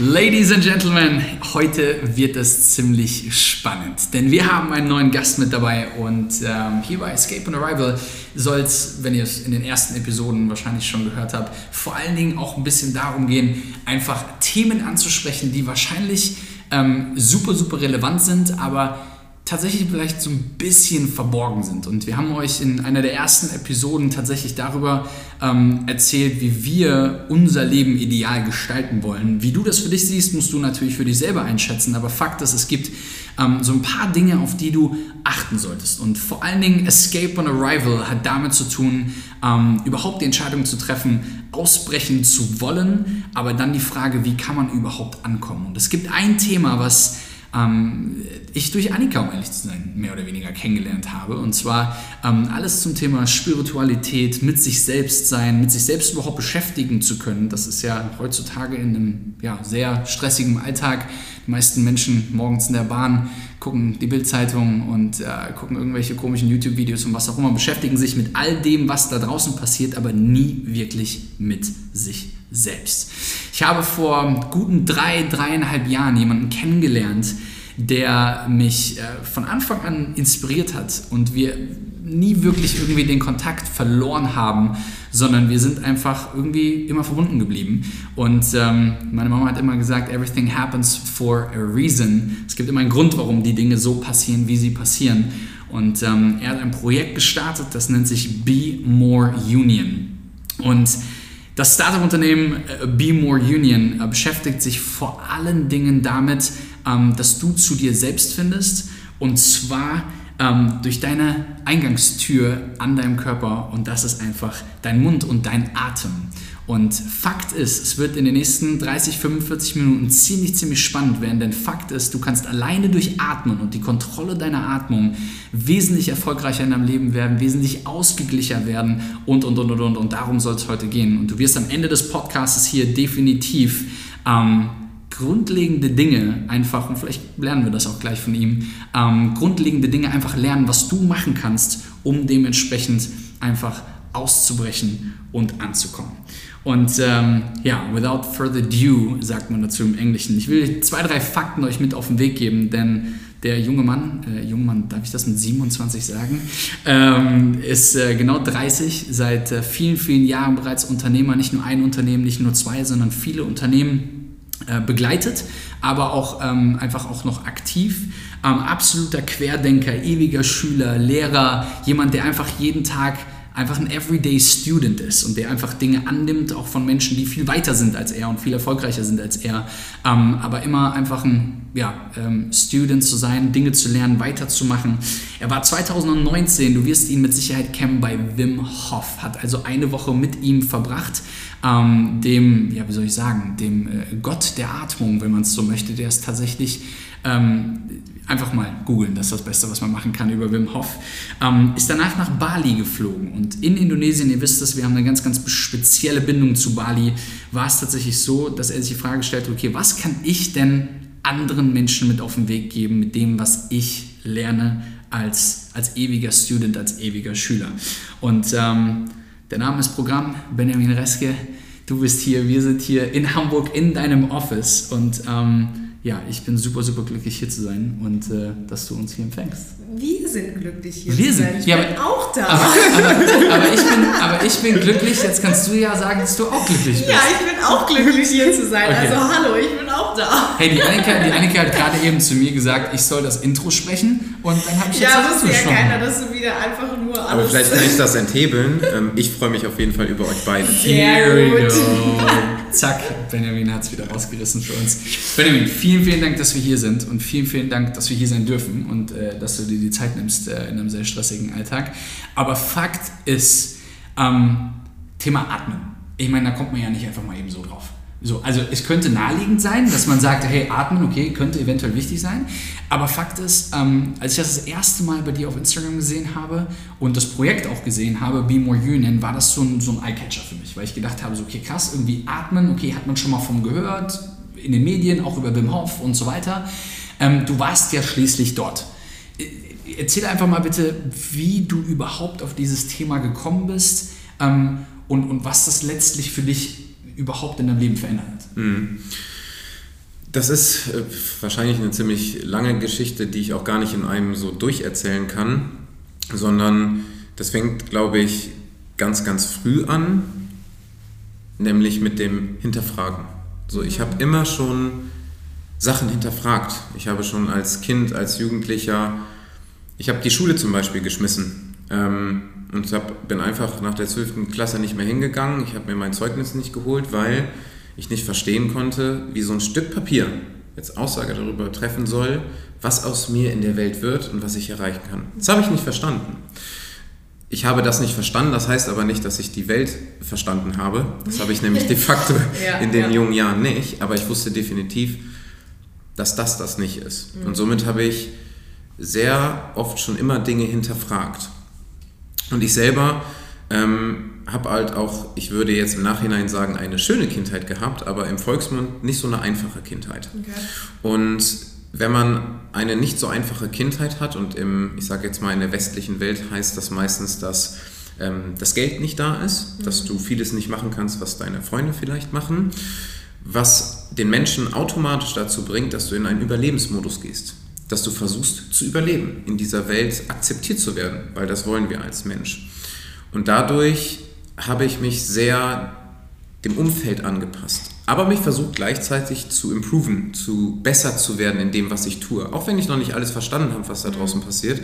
Ladies and Gentlemen, heute wird es ziemlich spannend, denn wir haben einen neuen Gast mit dabei und ähm, hier bei Escape and Arrival soll es, wenn ihr es in den ersten Episoden wahrscheinlich schon gehört habt, vor allen Dingen auch ein bisschen darum gehen, einfach Themen anzusprechen, die wahrscheinlich ähm, super, super relevant sind, aber tatsächlich vielleicht so ein bisschen verborgen sind. Und wir haben euch in einer der ersten Episoden tatsächlich darüber ähm, erzählt, wie wir unser Leben ideal gestalten wollen. Wie du das für dich siehst, musst du natürlich für dich selber einschätzen. Aber Fakt ist, es gibt ähm, so ein paar Dinge, auf die du achten solltest. Und vor allen Dingen Escape on Arrival hat damit zu tun, ähm, überhaupt die Entscheidung zu treffen, ausbrechen zu wollen. Aber dann die Frage, wie kann man überhaupt ankommen? Und es gibt ein Thema, was ähm, ich durch Annika, um ehrlich zu sein, mehr oder weniger kennengelernt habe. Und zwar ähm, alles zum Thema Spiritualität, mit sich selbst sein, mit sich selbst überhaupt beschäftigen zu können. Das ist ja heutzutage in einem ja, sehr stressigen Alltag. Die meisten Menschen morgens in der Bahn gucken die Bildzeitung und äh, gucken irgendwelche komischen YouTube-Videos und was auch immer, beschäftigen sich mit all dem, was da draußen passiert, aber nie wirklich mit sich selbst. Ich habe vor guten drei, dreieinhalb Jahren jemanden kennengelernt, der mich äh, von Anfang an inspiriert hat und wir nie wirklich irgendwie den Kontakt verloren haben, sondern wir sind einfach irgendwie immer verbunden geblieben. Und ähm, meine Mama hat immer gesagt, everything happens for a reason. Es gibt immer einen Grund, warum die Dinge so passieren, wie sie passieren. Und ähm, er hat ein Projekt gestartet, das nennt sich Be More Union. Und das Startup-Unternehmen äh, Be More Union äh, beschäftigt sich vor allen Dingen damit, ähm, dass du zu dir selbst findest und zwar ähm, durch deine Eingangstür an deinem Körper und das ist einfach dein Mund und dein Atem. Und Fakt ist, es wird in den nächsten 30, 45 Minuten ziemlich, ziemlich spannend werden, denn Fakt ist, du kannst alleine durch Atmen und die Kontrolle deiner Atmung wesentlich erfolgreicher in deinem Leben werden, wesentlich ausgeglicher werden und, und, und, und, und. Und darum soll es heute gehen. Und du wirst am Ende des Podcasts hier definitiv ähm, grundlegende Dinge einfach, und vielleicht lernen wir das auch gleich von ihm, ähm, grundlegende Dinge einfach lernen, was du machen kannst, um dementsprechend einfach auszubrechen und anzukommen. Und ähm, ja, without further ado, sagt man dazu im Englischen. Ich will zwei, drei Fakten euch mit auf den Weg geben, denn der junge Mann, äh, junge Mann, darf ich das mit 27 sagen, ähm, ist äh, genau 30, seit äh, vielen, vielen Jahren bereits Unternehmer, nicht nur ein Unternehmen, nicht nur zwei, sondern viele Unternehmen äh, begleitet, aber auch ähm, einfach auch noch aktiv. Ähm, absoluter Querdenker, ewiger Schüler, Lehrer, jemand, der einfach jeden Tag einfach ein Everyday Student ist und der einfach Dinge annimmt, auch von Menschen, die viel weiter sind als er und viel erfolgreicher sind als er, ähm, aber immer einfach ein ja, ähm, Student zu sein, Dinge zu lernen, weiterzumachen. Er war 2019, du wirst ihn mit Sicherheit kennen, bei Wim Hof, hat also eine Woche mit ihm verbracht, ähm, dem, ja, wie soll ich sagen, dem äh, Gott der Atmung, wenn man es so möchte, der ist tatsächlich ähm, einfach mal googeln, das ist das Beste, was man machen kann über Wim Hof, ähm, ist danach nach Bali geflogen. Und in Indonesien, ihr wisst es, wir haben eine ganz, ganz spezielle Bindung zu Bali, war es tatsächlich so, dass er sich die Frage stellt, okay, was kann ich denn anderen Menschen mit auf den Weg geben, mit dem, was ich lerne als, als ewiger Student, als ewiger Schüler. Und ähm, der Name ist Programm, Benjamin Reske, du bist hier, wir sind hier in Hamburg in deinem Office und ähm, ja, ich bin super, super glücklich hier zu sein und äh, dass du uns hier empfängst. Wir sind glücklich hier Wir zu sind, sein. Ich ja, bin aber- auch da. Aber, aber, aber, ich bin, aber ich bin glücklich, jetzt kannst du ja sagen, dass du auch glücklich bist. ja, ich bin auch glücklich hier zu sein. Okay. Also hallo, ich bin auch da. Hey, die Annika, die Annika hat gerade eben zu mir gesagt, ich soll das Intro sprechen und dann habe ich jetzt Ja, das wusste ja keiner, dass du wieder einfach nur alles... Aber vielleicht kann ich das enthebeln. Ähm, ich freue mich auf jeden Fall über euch beide. Here we Sehr go. gut. Zack, Benjamin hat es wieder rausgerissen für uns. Benjamin, vielen, vielen Dank, dass wir hier sind und vielen, vielen Dank, dass wir hier sein dürfen und äh, dass du dir die Zeit nimmst äh, in einem sehr stressigen Alltag. Aber Fakt ist, ähm, Thema Atmen. Ich meine, da kommt man ja nicht einfach mal eben so drauf. So, also es könnte naheliegend sein, dass man sagt, hey, atmen, okay, könnte eventuell wichtig sein. Aber Fakt ist, ähm, als ich das das erste Mal bei dir auf Instagram gesehen habe und das Projekt auch gesehen habe, Be More Union, war das so ein, so ein Eyecatcher für mich, weil ich gedacht habe, so, okay, krass, irgendwie atmen, okay, hat man schon mal von gehört, in den Medien, auch über Wim Hof und so weiter. Ähm, du warst ja schließlich dort. Äh, Erzähl einfach mal bitte, wie du überhaupt auf dieses Thema gekommen bist ähm, und, und was das letztlich für dich überhaupt in deinem Leben verändert hat. Mhm. Das ist äh, wahrscheinlich eine ziemlich lange Geschichte, die ich auch gar nicht in einem so durcherzählen kann, sondern das fängt, glaube ich, ganz, ganz früh an, nämlich mit dem Hinterfragen. So, ich habe immer schon Sachen hinterfragt. Ich habe schon als Kind, als Jugendlicher, ich habe die Schule zum Beispiel geschmissen ähm, und hab, bin einfach nach der 12. Klasse nicht mehr hingegangen. Ich habe mir mein Zeugnis nicht geholt, weil ich nicht verstehen konnte, wie so ein Stück Papier jetzt Aussage darüber treffen soll, was aus mir in der Welt wird und was ich erreichen kann. Das habe ich nicht verstanden. Ich habe das nicht verstanden, das heißt aber nicht, dass ich die Welt verstanden habe. Das habe ich nämlich de facto Ja, in den ja. jungen Jahren nicht, aber ich wusste definitiv, dass das das nicht ist. Und somit habe ich sehr oft schon immer Dinge hinterfragt. Und ich selber ähm, habe halt auch, ich würde jetzt im Nachhinein sagen, eine schöne Kindheit gehabt, aber im Volksmund nicht so eine einfache Kindheit. Und wenn man eine nicht so einfache Kindheit hat und im, ich sage jetzt mal in der westlichen Welt heißt das meistens, dass ähm, das Geld nicht da ist, dass du vieles nicht machen kannst, was deine Freunde vielleicht machen, was den Menschen automatisch dazu bringt, dass du in einen Überlebensmodus gehst, dass du versuchst zu überleben, in dieser Welt akzeptiert zu werden, weil das wollen wir als Mensch. Und dadurch habe ich mich sehr dem Umfeld angepasst, aber mich versucht gleichzeitig zu improven, zu besser zu werden in dem, was ich tue. Auch wenn ich noch nicht alles verstanden habe, was da draußen passiert,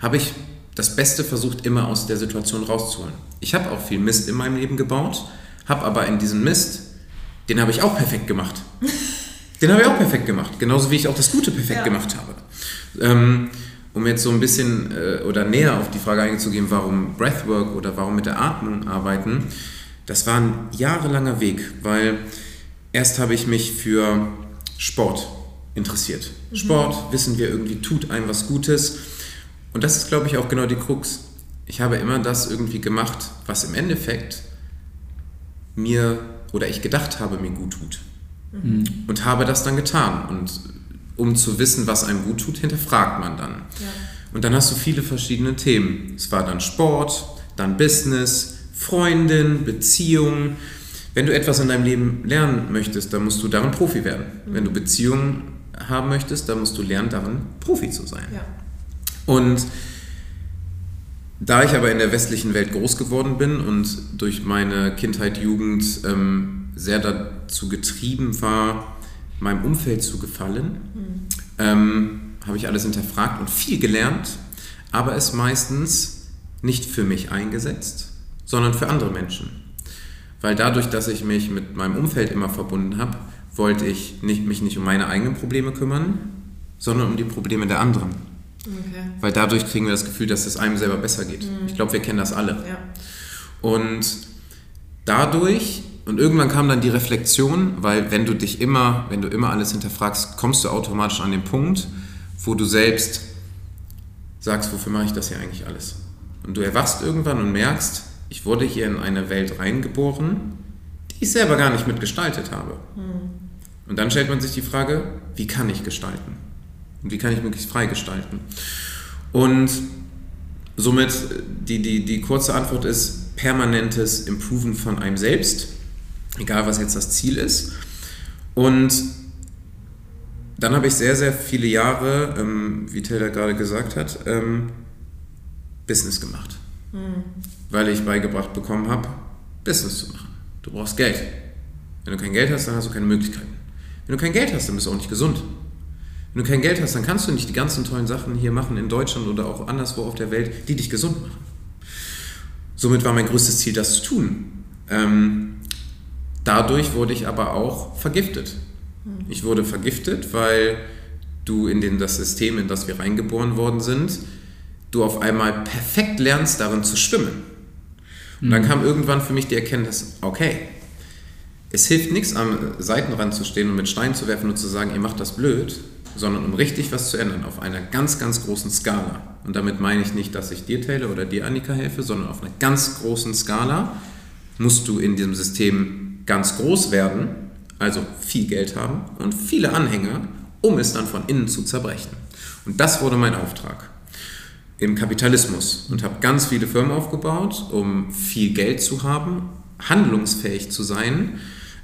habe ich das Beste versucht, immer aus der Situation rauszuholen. Ich habe auch viel Mist in meinem Leben gebaut, habe aber in diesem Mist, den habe ich auch perfekt gemacht. Den habe ich auch perfekt gemacht, genauso wie ich auch das Gute perfekt Ja. gemacht habe. Ähm, um jetzt so ein bisschen äh, oder näher auf die Frage einzugehen, warum Breathwork oder warum mit der Atmung arbeiten, das war ein jahrelanger Weg, weil erst habe ich mich für Sport interessiert. Sport, wissen wir irgendwie, tut einem was Gutes. Und das ist, glaube ich, auch genau die Krux. Ich habe immer das irgendwie gemacht, was im Endeffekt mir oder ich gedacht habe, mir gut tut. Und habe das dann getan. Und um zu wissen, was einem gut tut, hinterfragt man dann. Und dann hast du viele verschiedene Themen. Es war dann Sport, dann Business, Freundin, Beziehung. Wenn du etwas in deinem Leben lernen möchtest, dann musst du darin Profi werden. Wenn du Beziehungen haben möchtest, dann musst du lernen, darin Profi zu sein. Ja. Und da ich aber in der westlichen Welt groß geworden bin und durch meine Kindheit, Jugend ähm, sehr dazu getrieben war, meinem Umfeld zu gefallen, ähm, habe ich alles hinterfragt und viel gelernt, aber es meistens nicht für mich eingesetzt, sondern für andere Menschen. Weil dadurch, dass ich mich mit meinem Umfeld immer verbunden habe, wollte ich nicht, mich nicht um meine eigenen Probleme kümmern, sondern um die Probleme der anderen. Okay. Weil dadurch kriegen wir das Gefühl, dass es einem selber besser geht. Ich glaube, wir kennen das alle. Ja. Und dadurch, und irgendwann kam dann die Reflexion, weil wenn du dich immer, wenn du immer alles hinterfragst, kommst du automatisch an den Punkt, wo du selbst sagst, wofür mache ich das hier eigentlich alles? Und du erwachst irgendwann und merkst, ich wurde hier in eine Welt reingeboren, die ich selber gar nicht mitgestaltet habe. Und dann stellt man sich die Frage, wie kann ich gestalten? Und wie kann ich möglichst frei gestalten? Und somit äh, die, die, die kurze Antwort ist permanentes Improven von einem selbst, egal was jetzt das Ziel ist. Und dann habe ich sehr, sehr viele Jahre, ähm, wie Taylor gerade gesagt hat, ähm, Business gemacht. Weil ich beigebracht bekommen habe, Business zu machen. Du brauchst Geld. Wenn du kein Geld hast, dann hast du keine Möglichkeiten. Wenn du kein Geld hast, dann bist du auch nicht gesund. Wenn du kein Geld hast, dann kannst du nicht die ganzen tollen Sachen hier machen in Deutschland oder auch anderswo auf der Welt, die dich gesund machen. Somit war mein größtes Ziel, das zu tun. Ähm, dadurch wurde ich aber auch vergiftet. Ich wurde vergiftet, weil du in den, das System, in das wir reingeboren worden sind, du auf einmal perfekt lernst, darin zu schwimmen. Und dann kam irgendwann für mich die Erkenntnis, okay, es hilft nichts, am Seitenrand zu stehen und mit Steinen zu werfen und zu sagen, ihr macht das blöd, sondern um richtig was zu ändern auf einer ganz, ganz großen Skala. Und damit meine ich nicht, dass ich dir, Taylor, oder dir, Annika, helfe, sondern auf einer ganz großen Skala musst du in diesem System ganz groß werden, also viel Geld haben und viele Anhänger, um es dann von innen zu zerbrechen. Und das wurde mein Auftrag im Kapitalismus und habe ganz viele Firmen aufgebaut, um viel Geld zu haben, handlungsfähig zu sein.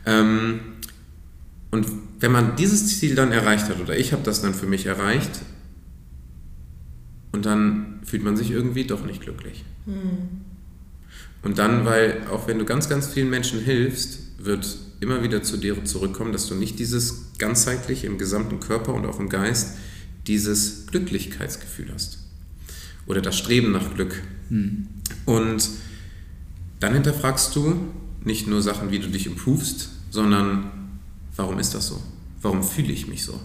Ähm, und wenn man dieses Ziel dann erreicht hat, oder ich habe das dann für mich erreicht, und dann fühlt man sich irgendwie doch nicht glücklich. Und dann, weil auch wenn du ganz, ganz vielen Menschen hilfst, wird immer wieder zu dir zurückkommen, dass du nicht dieses ganzheitlich im gesamten Körper und auch im Geist dieses Glücklichkeitsgefühl hast. Oder das Streben nach Glück. Und dann hinterfragst du nicht nur Sachen, wie du dich improvest, sondern warum ist das so? Warum fühle ich mich so?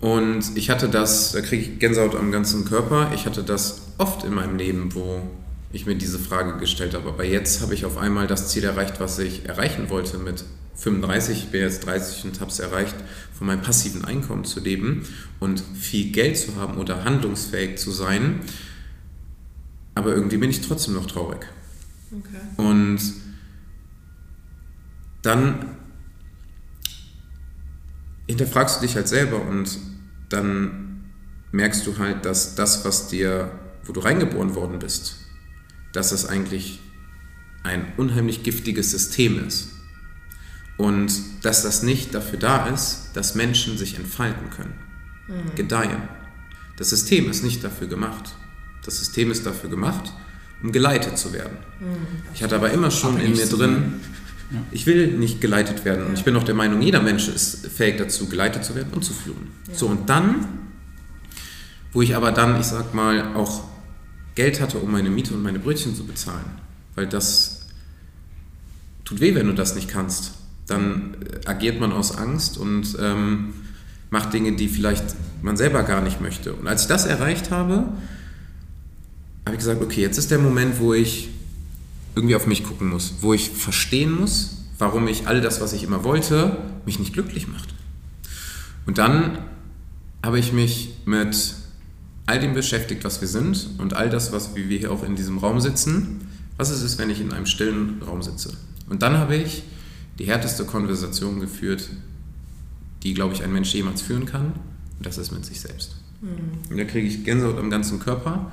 Und ich hatte das, da kriege ich Gänsehaut am ganzen Körper, ich hatte das oft in meinem Leben, wo ich mir diese Frage gestellt habe. Aber jetzt habe ich auf einmal das Ziel erreicht, was ich erreichen wollte mit 35, ich bin jetzt 30 und habe es erreicht, von meinem passiven Einkommen zu leben und viel Geld zu haben oder handlungsfähig zu sein. Aber irgendwie bin ich trotzdem noch traurig. Okay. Und dann hinterfragst du dich halt selber und dann merkst du halt, dass das, was dir, wo du reingeboren worden bist, dass das eigentlich ein unheimlich giftiges System ist. Und dass das nicht dafür da ist, dass Menschen sich entfalten können, gedeihen. Das System ist nicht dafür gemacht. Das System ist dafür gemacht, um geleitet zu werden. Ich hatte aber immer schon in Abhängig mir drin, sein. ich will nicht geleitet werden. Und ich bin auch der Meinung, jeder Mensch ist fähig dazu, geleitet zu werden und zu führen. So, und dann, wo ich aber dann, ich sag mal, auch Geld hatte, um meine Miete und meine Brötchen zu bezahlen, weil das tut weh, wenn du das nicht kannst. Dann äh, agiert man aus Angst und ähm, macht Dinge, die vielleicht man selber gar nicht möchte. Und als ich das erreicht habe, habe ich gesagt, okay, jetzt ist der Moment, wo ich irgendwie auf mich gucken muss, wo ich verstehen muss, warum ich all das, was ich immer wollte, mich nicht glücklich macht. Und dann habe ich mich mit all dem beschäftigt, was wir sind und all das, was wie wir hier auch in diesem Raum sitzen, was ist es, wenn ich in einem stillen Raum sitze. Und dann habe ich die härteste Konversation geführt, die, glaube ich, ein Mensch jemals führen kann, und das ist mit sich selbst. Und da kriege ich Gänsehaut am ganzen Körper.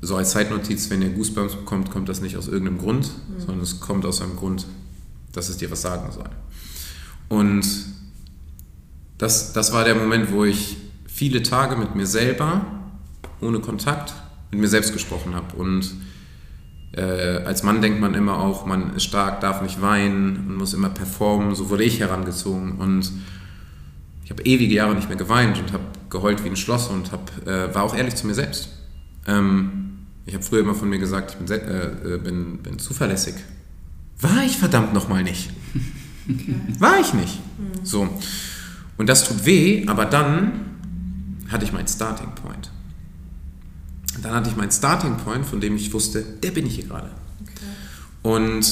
So als Zeitnotiz, wenn ihr Goosebumps bekommt, kommt das nicht aus irgendeinem Grund, sondern es kommt aus einem Grund, dass es dir was sagen soll. Und das, das war der Moment, wo ich viele Tage mit mir selber, ohne Kontakt, mit mir selbst gesprochen habe. Und äh, als Mann denkt man immer auch, man ist stark, darf nicht weinen und muss immer performen. So wurde ich herangezogen. Und ich habe ewige Jahre nicht mehr geweint und habe geheult wie ein Schloss und hab, äh, war auch ehrlich zu mir selbst. Ähm, ich habe früher immer von mir gesagt, ich bin, äh, äh, bin, bin zuverlässig. War ich verdammt nochmal nicht. War ich nicht. So. Und das tut weh, aber dann hatte ich meinen Starting Point. Dann hatte ich meinen Starting Point, von dem ich wusste, der bin ich hier gerade. Und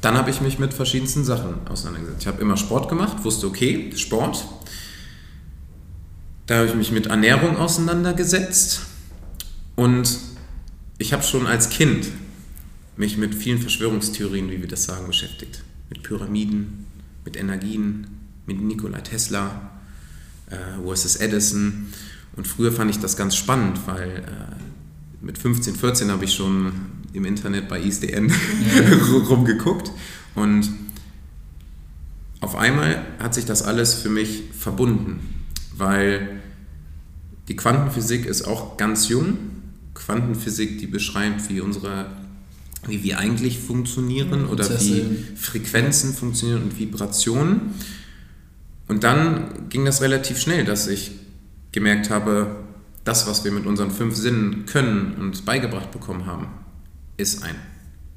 dann habe ich mich mit verschiedensten Sachen auseinandergesetzt. Ich habe immer Sport gemacht, wusste, okay, Sport. Da habe ich mich mit Ernährung auseinandergesetzt. Und ich habe schon als Kind mich mit vielen Verschwörungstheorien, wie wir das sagen, beschäftigt. Mit Pyramiden, mit Energien, mit Nikola Tesla, äh, USS Edison. Und früher fand ich das ganz spannend, weil äh, mit 15, 14 habe ich schon im Internet bei ISDN rumgeguckt. Und auf einmal hat sich das alles für mich verbunden, weil die Quantenphysik ist auch ganz jung. Quantenphysik, die beschreibt, wie unsere, wie wir eigentlich funktionieren oder wie Frequenzen funktionieren und Vibrationen. Und dann ging das relativ schnell, dass ich gemerkt habe, das, was wir mit unseren fünf Sinnen können und beigebracht bekommen haben, ist ein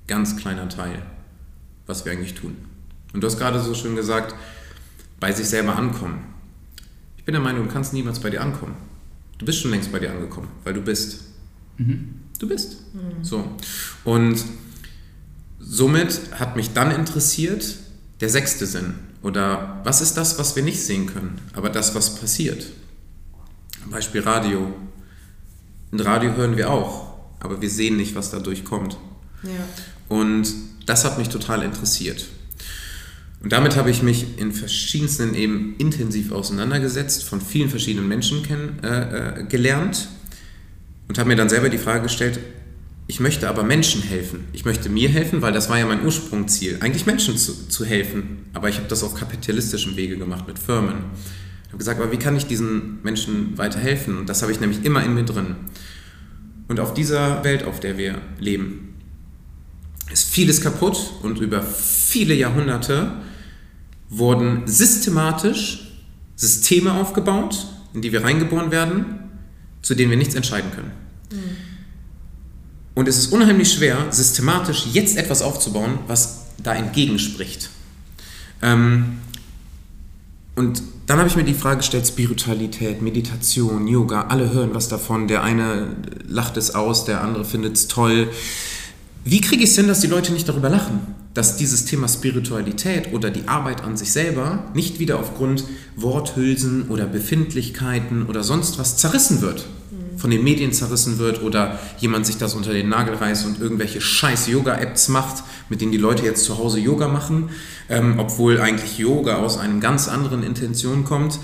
ganz kleiner Teil, was wir eigentlich tun. Und du hast gerade so schön gesagt, bei sich selber ankommen. Ich bin der Meinung, du kannst niemals bei dir ankommen. Du bist schon längst bei dir angekommen, weil du bist. Du bist. So. Und somit hat mich dann interessiert der sechste Sinn. Oder was ist das, was wir nicht sehen können, aber das, was passiert? Beispiel Radio. Ein Radio hören wir auch, aber wir sehen nicht, was dadurch kommt. Ja. Und das hat mich total interessiert. Und damit habe ich mich in verschiedensten eben intensiv auseinandergesetzt, von vielen verschiedenen Menschen kennen, äh, äh, gelernt und habe mir dann selber die Frage gestellt, ich möchte aber Menschen helfen. Ich möchte mir helfen, weil das war ja mein Ursprungsziel, eigentlich Menschen zu, zu helfen. Aber ich habe das auf kapitalistischem Wege gemacht mit Firmen. Ich habe gesagt, aber wie kann ich diesen Menschen weiterhelfen? Und das habe ich nämlich immer in mir drin. Und auf dieser Welt, auf der wir leben, ist vieles kaputt und über viele Jahrhunderte wurden systematisch Systeme aufgebaut, in die wir reingeboren werden, zu denen wir nichts entscheiden können. Und es ist unheimlich schwer, systematisch jetzt etwas aufzubauen, was da entgegenspricht. Ähm, und dann habe ich mir die Frage gestellt, Spiritualität, Meditation, Yoga, alle hören was davon. Der eine lacht es aus, der andere findet es toll. Wie kriege ich es hin, dass die Leute nicht darüber lachen? Dass dieses Thema Spiritualität oder die Arbeit an sich selber nicht wieder aufgrund Worthülsen oder Befindlichkeiten oder sonst was zerrissen wird. Von den Medien zerrissen wird oder jemand sich das unter den Nagel reißt und irgendwelche scheiß Yoga-Apps macht, mit denen die Leute jetzt zu Hause Yoga machen, ähm, obwohl eigentlich Yoga aus einer ganz anderen Intention kommt.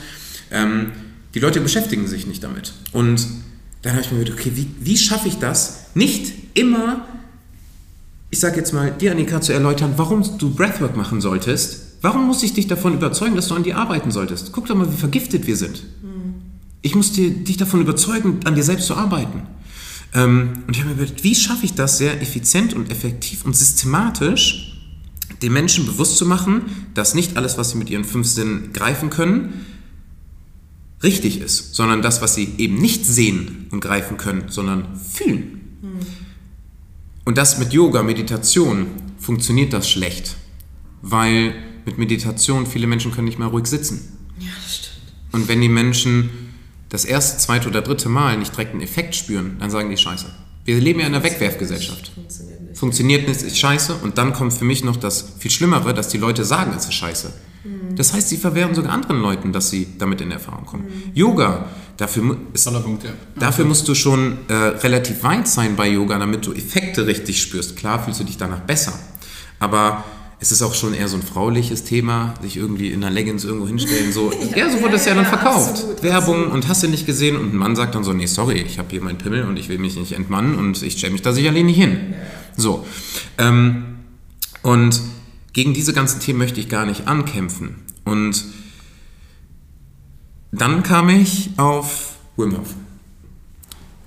Ähm, die Leute beschäftigen sich nicht damit. Und dann habe ich mir gedacht, okay, wie, wie schaffe ich das, nicht immer ich sage jetzt mal, dir, Annika, zu erläutern, warum du Breathwork machen solltest. Warum muss ich dich davon überzeugen, dass du an dir arbeiten solltest? Guck doch mal, wie vergiftet wir sind. Ich muss dir, dich davon überzeugen, an dir selbst zu arbeiten. Ähm, und ich habe mir überlegt, wie schaffe ich das sehr effizient und effektiv und systematisch, den Menschen bewusst zu machen, dass nicht alles, was sie mit ihren fünf Sinnen greifen können, richtig ist, sondern das, was sie eben nicht sehen und greifen können, sondern fühlen. Und das mit Yoga, Meditation, funktioniert das schlecht, weil mit Meditation viele Menschen können nicht mehr ruhig sitzen. Ja, das stimmt. Und wenn die Menschen das erste, zweite oder dritte Mal nicht direkt einen Effekt spüren, dann sagen die Scheiße. Wir leben ja in einer Wegwerfgesellschaft. Funktioniert nicht. Funktioniert nicht, ist scheiße. Und dann kommt für mich noch das viel Schlimmere, dass die Leute sagen, es ist scheiße. Das heißt, sie verwehren sogar anderen Leuten, dass sie damit in Erfahrung kommen. Yoga, dafür, ist, Punkt, ja. dafür musst du schon äh, relativ weit sein bei Yoga, damit du Effekte richtig spürst. Klar fühlst du dich danach besser. Aber es ist auch schon eher so ein frauliches Thema, sich irgendwie in einer Leggings irgendwo hinstellen. So, ja, so wurde es ja, ja, dann ja, verkauft. absolut, Werbung absolut. und hast du nicht gesehen und ein Mann sagt dann so, nee, sorry, ich habe hier meinen Pimmel und ich will mich nicht entmannen und ich stelle mich da sicherlich nicht hin. So. Ähm, und gegen diese ganzen Themen möchte ich gar nicht ankämpfen. Und dann kam ich auf Wim Hof.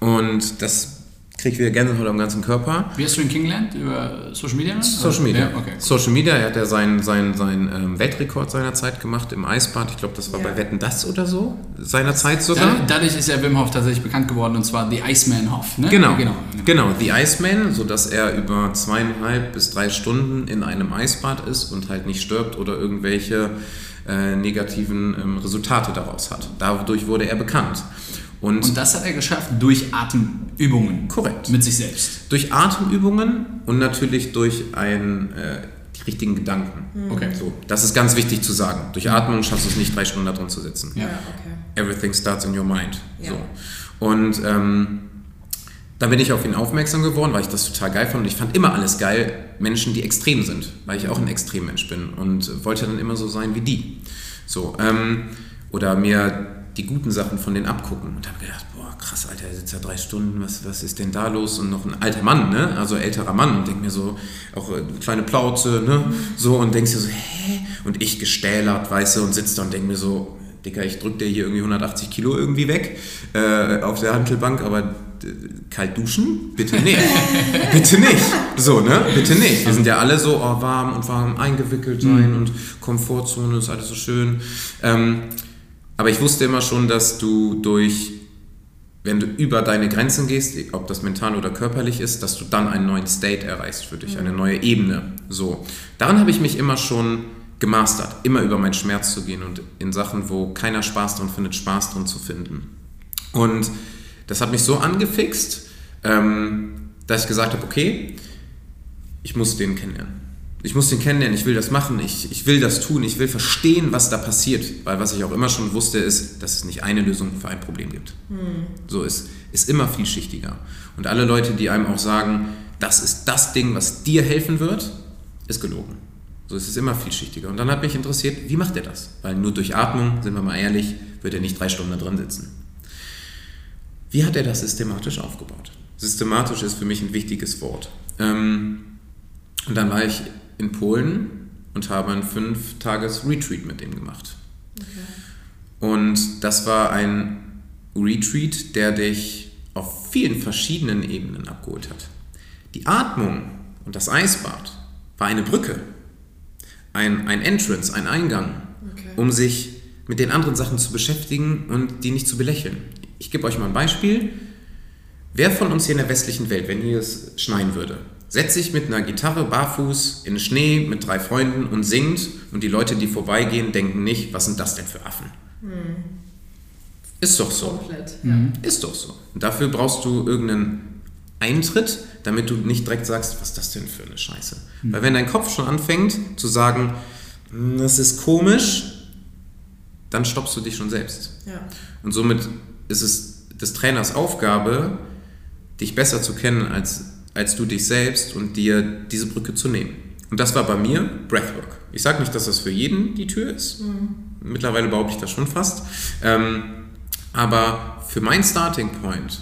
Und das kriege ich wieder Gänsehaut am ganzen Körper. Wie hast du ihn kennengelernt? Über Social Media? Social Media. Ja, okay. Social Media, er hat ja seinen, seinen, seinen ähm, Weltrekord seiner Zeit gemacht im Eisbad. Ich glaube, das war Ja. bei Wetten das oder so. Seiner Zeit sogar. Da, dadurch ist ja Wim Hof tatsächlich bekannt geworden und zwar The Iceman Hof. Ne? Genau, genau. genau, The Iceman, sodass er über zweieinhalb bis drei Stunden in einem Eisbad ist und halt nicht stirbt oder irgendwelche äh, negativen ähm, Resultate daraus hat. Dadurch wurde er bekannt. Und, Und das hat er geschafft durch Atemübungen. Korrekt. Mit sich selbst. durch Atemübungen und natürlich durch ein, äh, die richtigen Gedanken. Okay. So, das ist ganz wichtig zu sagen. Durch Atmung schaffst du es nicht, drei Stunden da drin zu sitzen. Ja. Okay. Everything starts in your mind. Ja. So. Und ähm, dann bin ich auf ihn aufmerksam geworden, weil ich das total geil fand. Und ich fand immer alles geil, Menschen, die extrem sind, weil ich auch ein Extremmensch bin und wollte dann immer so sein wie die. So, ähm, oder mir die guten Sachen von denen abgucken und habe gedacht, boah, krass, Alter, der sitzt ja drei Stunden, was, was ist denn da los? Und noch ein alter Mann, ne? also älterer Mann und denk mir so, auch äh, kleine Plauze, ne? so und denkst dir so, hä? Und ich gestählert, weißt du, und sitzt da und denk mir so, Dicker, ich drück dir hier irgendwie 180 Kilo irgendwie weg äh, auf der Handelbank, aber äh, kalt duschen? Bitte nicht. Bitte nicht. So, ne? Bitte nicht. Wir sind ja alle so, oh, warm und warm eingewickelt sein und Komfortzone ist alles so schön. Ähm, aber ich wusste immer schon, dass du durch, wenn du über deine Grenzen gehst, ob das mental oder körperlich ist, dass du dann einen neuen State erreichst für dich, eine neue Ebene. So. Daran habe ich mich immer schon gemastert, immer über meinen Schmerz zu gehen und in Sachen, wo keiner Spaß dran findet, Spaß dran zu finden. Und das hat mich so angefixt, ähm, dass ich gesagt habe, okay, ich muss den kennenlernen. Ich muss den kennenlernen, ich will das machen, ich, ich will das tun, ich will verstehen, was da passiert. Weil was ich auch immer schon wusste, ist, dass es nicht eine Lösung für ein Problem gibt. So ist, ist immer vielschichtiger. Und alle Leute, die einem auch sagen, das ist das Ding, was dir helfen wird, ist gelogen. So ist es immer vielschichtiger. Und dann hat mich interessiert, wie macht er das? Weil nur durch Atmung, sind wir mal ehrlich, wird er nicht drei Stunden da drin sitzen. Wie hat er das systematisch aufgebaut? Systematisch ist für mich ein wichtiges Wort. Ähm, und dann war ich in Polen und habe ein fünf-Tages-Retreat mit ihm gemacht. Und das war ein Retreat, der dich auf vielen verschiedenen Ebenen abgeholt hat. Die Atmung und das Eisbad war eine Brücke, ein, ein Entrance, ein Eingang, Okay. um sich mit den anderen Sachen zu beschäftigen und die nicht zu belächeln. Ich gebe euch mal ein Beispiel. Wer von uns hier in der westlichen Welt, wenn hier es schneien würde, setzt sich mit einer Gitarre barfuß in den Schnee mit drei Freunden und singt und die Leute, die vorbeigehen, denken nicht, was sind das denn für Affen? Ist doch so. Komplett. Ja. Ist doch so. Und dafür brauchst du irgendeinen Eintritt, damit du nicht direkt sagst, was ist das denn für eine Scheiße? Weil wenn dein Kopf schon anfängt zu sagen, "Hm, das ist komisch, dann stoppst du dich schon selbst. Ja. Und somit ist es des Trainers Aufgabe, dich besser zu kennen als, als du dich selbst und dir diese Brücke zu nehmen. Und das war bei mir Breathwork. Ich sage nicht, dass das für jeden die Tür ist. Mittlerweile behaupte ich das schon fast. Ähm, aber für mein Starting Point,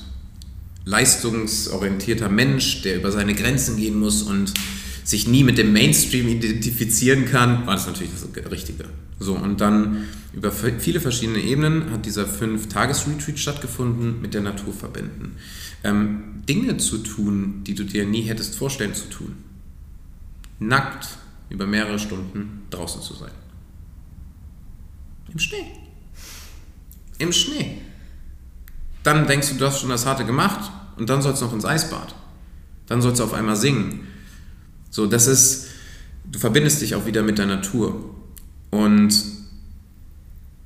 leistungsorientierter Mensch, der über seine Grenzen gehen muss und sich nie mit dem Mainstream identifizieren kann, war das natürlich das Richtige. So, und dann über viele verschiedene Ebenen hat dieser Fünf-Tages-Retreat stattgefunden, mit der Natur verbinden. Ähm, Dinge zu tun, die du dir nie hättest vorstellen zu tun. Nackt über mehrere Stunden draußen zu sein. Im Schnee. Im Schnee. Dann denkst du, du hast schon das Harte gemacht und dann sollst du noch ins Eisbad. Dann sollst du auf einmal singen. So, das ist, du verbindest dich auch wieder mit der Natur. Und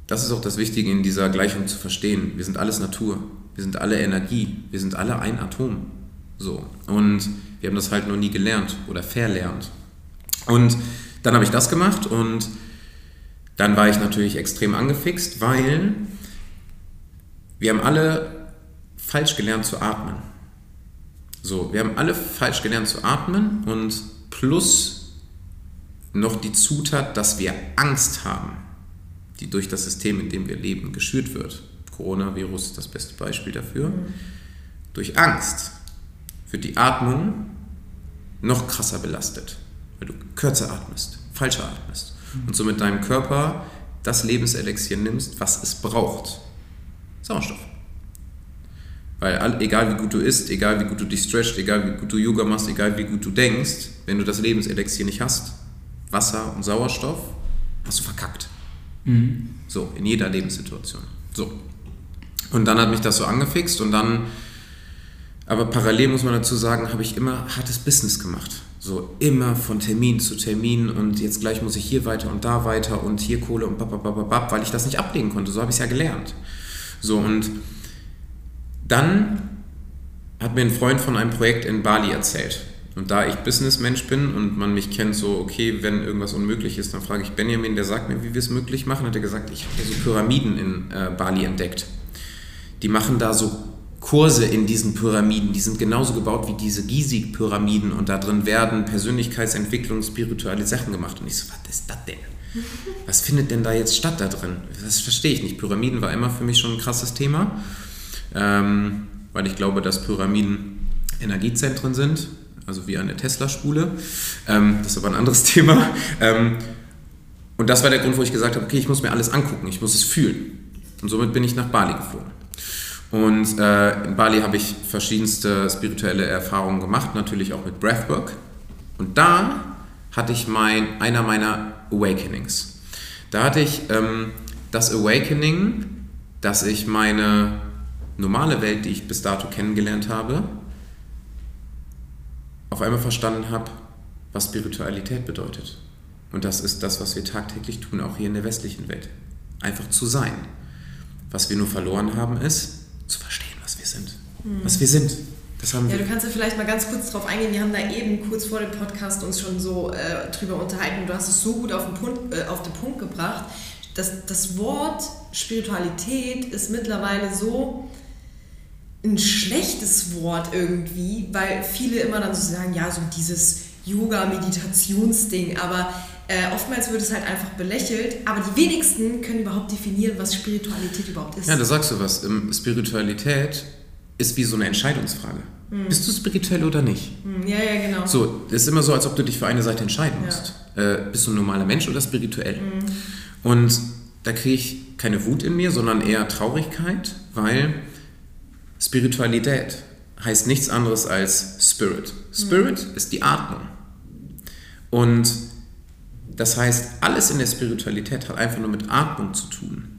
das ist auch das Wichtige in dieser Gleichung zu verstehen. Wir sind alles Natur. Wir sind alle Energie. Wir sind alle ein Atom. So. Und wir haben das halt noch nie gelernt oder verlernt. Und dann habe ich das gemacht und dann war ich natürlich extrem angefixt, weil wir haben alle falsch gelernt zu atmen. So, wir haben alle falsch gelernt zu atmen und plus noch die Zutat, dass wir Angst haben, die durch das System, in dem wir leben, geschürt wird. Coronavirus ist das beste Beispiel dafür. Durch Angst wird die Atmung noch krasser belastet, weil du kürzer atmest, falscher atmest und somit deinem Körper das Lebenselixier nimmst, was es braucht. Sauerstoff. Weil egal wie gut du isst, egal wie gut du dich stretchst, egal wie gut du Yoga machst, egal wie gut du denkst, wenn du das Lebenselixier nicht hast, Wasser und Sauerstoff, hast du verkackt. So, in jeder Lebenssituation. So. Und dann hat mich das so angefixt und dann, aber parallel muss man dazu sagen, habe ich immer hartes Business gemacht. So immer von Termin zu Termin und jetzt gleich muss ich hier weiter und da weiter und hier Kohle und bababababab, weil ich das nicht ablegen konnte. So habe ich es ja gelernt. So und dann hat mir ein Freund von einem Projekt in Bali erzählt. Und da ich Businessmensch bin und man mich kennt, so, okay, wenn irgendwas unmöglich ist, dann frage ich Benjamin, der sagt mir, wie wir es möglich machen. Hat er gesagt, ich habe so Pyramiden in äh, Bali entdeckt. Die machen da so Kurse in diesen Pyramiden. Die sind genauso gebaut wie diese Giesig-Pyramiden und da drin werden Persönlichkeitsentwicklung, spirituelle Sachen gemacht. Und ich so, was ist das denn? Was findet denn da jetzt statt da drin? Das verstehe ich nicht. Pyramiden war immer für mich schon ein krasses Thema, ähm, weil ich glaube, dass Pyramiden Energiezentren sind, also wie eine Tesla-Spule. Ähm, das ist aber ein anderes Thema. Ähm, und das war der Grund, wo ich gesagt habe, okay, ich muss mir alles angucken, ich muss es fühlen. Und somit bin ich nach Bali geflogen. Und äh, in Bali habe ich verschiedenste spirituelle Erfahrungen gemacht, natürlich auch mit Breathwork. Und da hatte ich mein, einer meiner Awakenings. Da hatte ich ähm, das Awakening, dass ich meine normale Welt, die ich bis dato kennengelernt habe, auf einmal verstanden habe, was Spiritualität bedeutet. Und das ist das, was wir tagtäglich tun, auch hier in der westlichen Welt. Einfach zu sein. Was wir nur verloren haben, ist zu verstehen, was wir sind. Was wir sind. Das haben Ja, wir. du kannst ja vielleicht mal ganz kurz drauf eingehen. Wir haben da eben kurz vor dem Podcast uns schon so äh, drüber unterhalten. Du hast es so gut auf den Punkt, äh, auf den Punkt gebracht. Das, das Wort Spiritualität ist mittlerweile so ein schlechtes Wort irgendwie, weil viele immer dann so sagen, ja, so dieses Yoga-Meditationsding, aber äh, oftmals wird es halt einfach belächelt, aber die wenigsten können überhaupt definieren, was Spiritualität überhaupt ist. Ja, da sagst du was. Ähm, Spiritualität ist wie so eine Entscheidungsfrage. Bist du spirituell oder nicht? Hm, ja, ja, genau. So, das ist immer so, als ob du dich für eine Seite entscheiden musst. Äh, bist du ein normaler Mensch oder spirituell? Und da kriege ich keine Wut in mir, sondern eher Traurigkeit, weil Spiritualität heißt nichts anderes als Spirit. Spirit ist die Atmung. Und das heißt, alles in der Spiritualität hat einfach nur mit Atmung zu tun.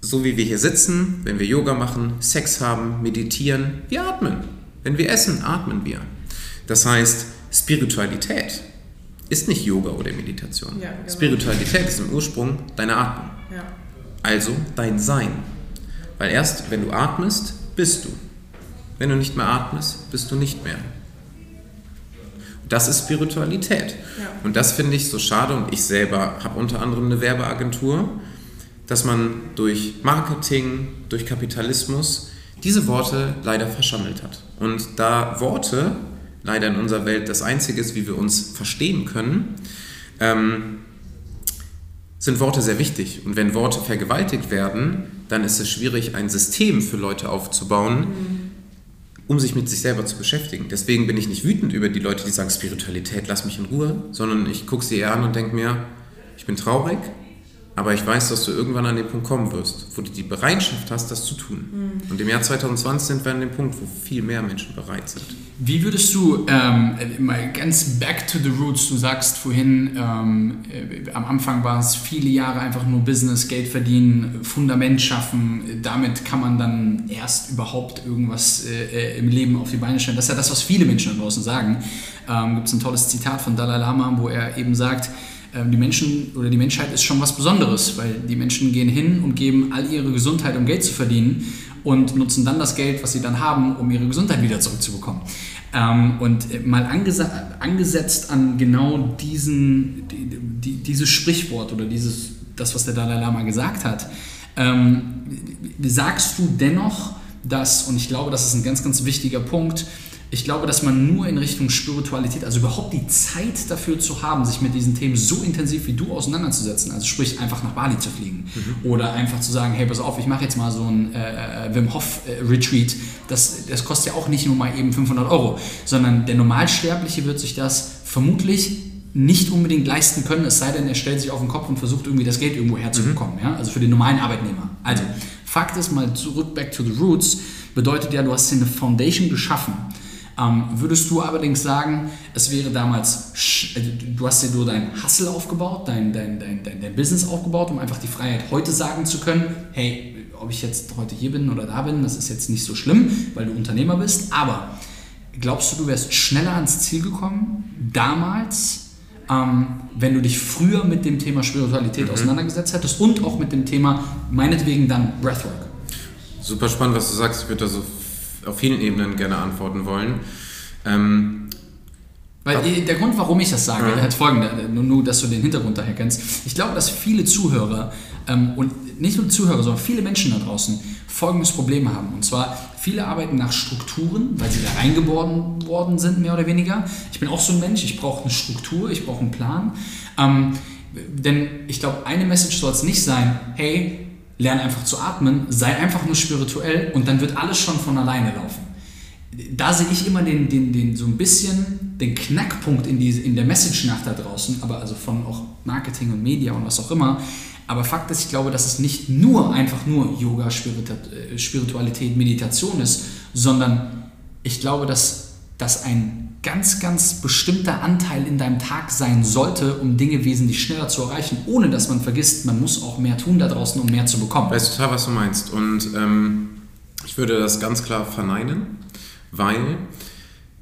So wie wir hier sitzen, wenn wir Yoga machen, Sex haben, meditieren, wir atmen. Wenn wir essen, atmen wir. Das heißt, Spiritualität ist nicht Yoga oder Meditation. Ja, genau. Spiritualität ist im Ursprung deine Atmung. ja. Also dein Sein. Weil erst wenn du atmest, bist du. Wenn du nicht mehr atmest, bist du nicht mehr. Das ist Spiritualität. Ja. Und das finde ich so schade und ich selber habe unter anderem eine Werbeagentur, dass man durch Marketing, durch Kapitalismus diese Worte leider verschammelt hat. Und da Worte leider in unserer Welt das Einzige ist, wie wir uns verstehen können, ähm, sind Worte sehr wichtig. Und wenn Worte vergewaltigt werden, dann ist es schwierig, ein System für Leute aufzubauen, um sich mit sich selber zu beschäftigen. Deswegen bin ich nicht wütend über die Leute, die sagen, Spiritualität, lass mich in Ruhe, sondern ich gucke sie eher an und denke mir, ich bin traurig, aber ich weiß, dass du irgendwann an den Punkt kommen wirst, wo du die Bereitschaft hast, das zu tun. Und im Jahr 2020 sind wir an dem Punkt, wo viel mehr Menschen bereit sind. Wie würdest du ähm, mal ganz back to the roots, du sagst vorhin, ähm, äh, am Anfang war es viele Jahre einfach nur Business, Geld verdienen, Fundament schaffen, damit kann man dann erst überhaupt irgendwas äh, äh, im Leben auf die Beine stellen. Das ist ja das, was viele Menschen da draußen sagen. Ähm, Gibt es ein tolles Zitat von Dalai Lama, wo er eben sagt, die Menschen oder die Menschheit ist schon was Besonderes, weil die Menschen gehen hin und geben all ihre Gesundheit, um Geld zu verdienen und nutzen dann das Geld, was sie dann haben, um ihre Gesundheit wieder zurückzubekommen. Ähm, und äh, mal angesetzt an genau diesen, die, die, dieses Sprichwort oder dieses, das, was der Dalai Lama gesagt hat, ähm, sagst du dennoch, dass, und ich glaube, das ist ein ganz, ganz wichtiger Punkt, ich glaube, dass man nur in Richtung Spiritualität, also überhaupt die Zeit dafür zu haben, sich mit diesen Themen so intensiv wie du auseinanderzusetzen, also sprich einfach nach Bali zu fliegen oder einfach zu sagen, hey, pass auf, ich mache jetzt mal so ein äh, äh, Wim Hof äh, Retreat, das, das kostet ja auch nicht nur mal eben 500 Euro, sondern der Normalsterbliche wird sich das vermutlich nicht unbedingt leisten können, es sei denn, er stellt sich auf den Kopf und versucht irgendwie das Geld irgendwo herzubekommen, ja? also für den normalen Arbeitnehmer. Also, Fakt ist mal zurück, back to the roots, bedeutet ja, du hast dir eine Foundation geschaffen. Ähm, würdest du allerdings sagen, es wäre damals, äh, du hast dir nur dein Hustle aufgebaut, dein, dein, dein, dein, dein Business aufgebaut, um einfach die Freiheit heute sagen zu können, hey, ob ich jetzt heute hier bin oder da bin, das ist jetzt nicht so schlimm, weil du Unternehmer bist, aber glaubst du, du wärst schneller ans Ziel gekommen, damals, ähm, wenn du dich früher mit dem Thema Spiritualität auseinandergesetzt hättest und auch mit dem Thema, meinetwegen dann Breathwork? Super spannend, was du sagst. Ich würde da so auf vielen Ebenen gerne antworten wollen. Ähm, Weil äh, der Grund, warum ich das sage, Ja. hat folgender, nur, nur, dass du den Hintergrund daher kennst. Ich glaube, dass viele Zuhörer ähm, und nicht nur Zuhörer, sondern viele Menschen da draußen folgendes Problem haben. Und zwar, viele arbeiten nach Strukturen, weil sie da reingeboren worden sind, mehr oder weniger. Ich bin auch so ein Mensch, ich brauche eine Struktur, ich brauche einen Plan. Ähm, denn ich glaube, eine Message soll es nicht sein, hey, lerne einfach zu atmen, sei einfach nur spirituell und dann wird alles schon von alleine laufen da sehe ich immer den, den, den, so ein bisschen den Knackpunkt in, diese, in der Message nach da draußen, aber also von auch Marketing und Media und was auch immer. Aber Fakt ist, ich glaube, dass es nicht nur einfach nur Yoga, äh, Spiritualität, Meditation ist, sondern ich glaube, dass das ein ganz, ganz bestimmter Anteil in deinem Tag sein sollte, um Dinge wesentlich schneller zu erreichen, ohne dass man vergisst, man muss auch mehr tun da draußen, um mehr zu bekommen. weiß total, was du meinst. Und ähm, ich würde das ganz klar verneinen, weil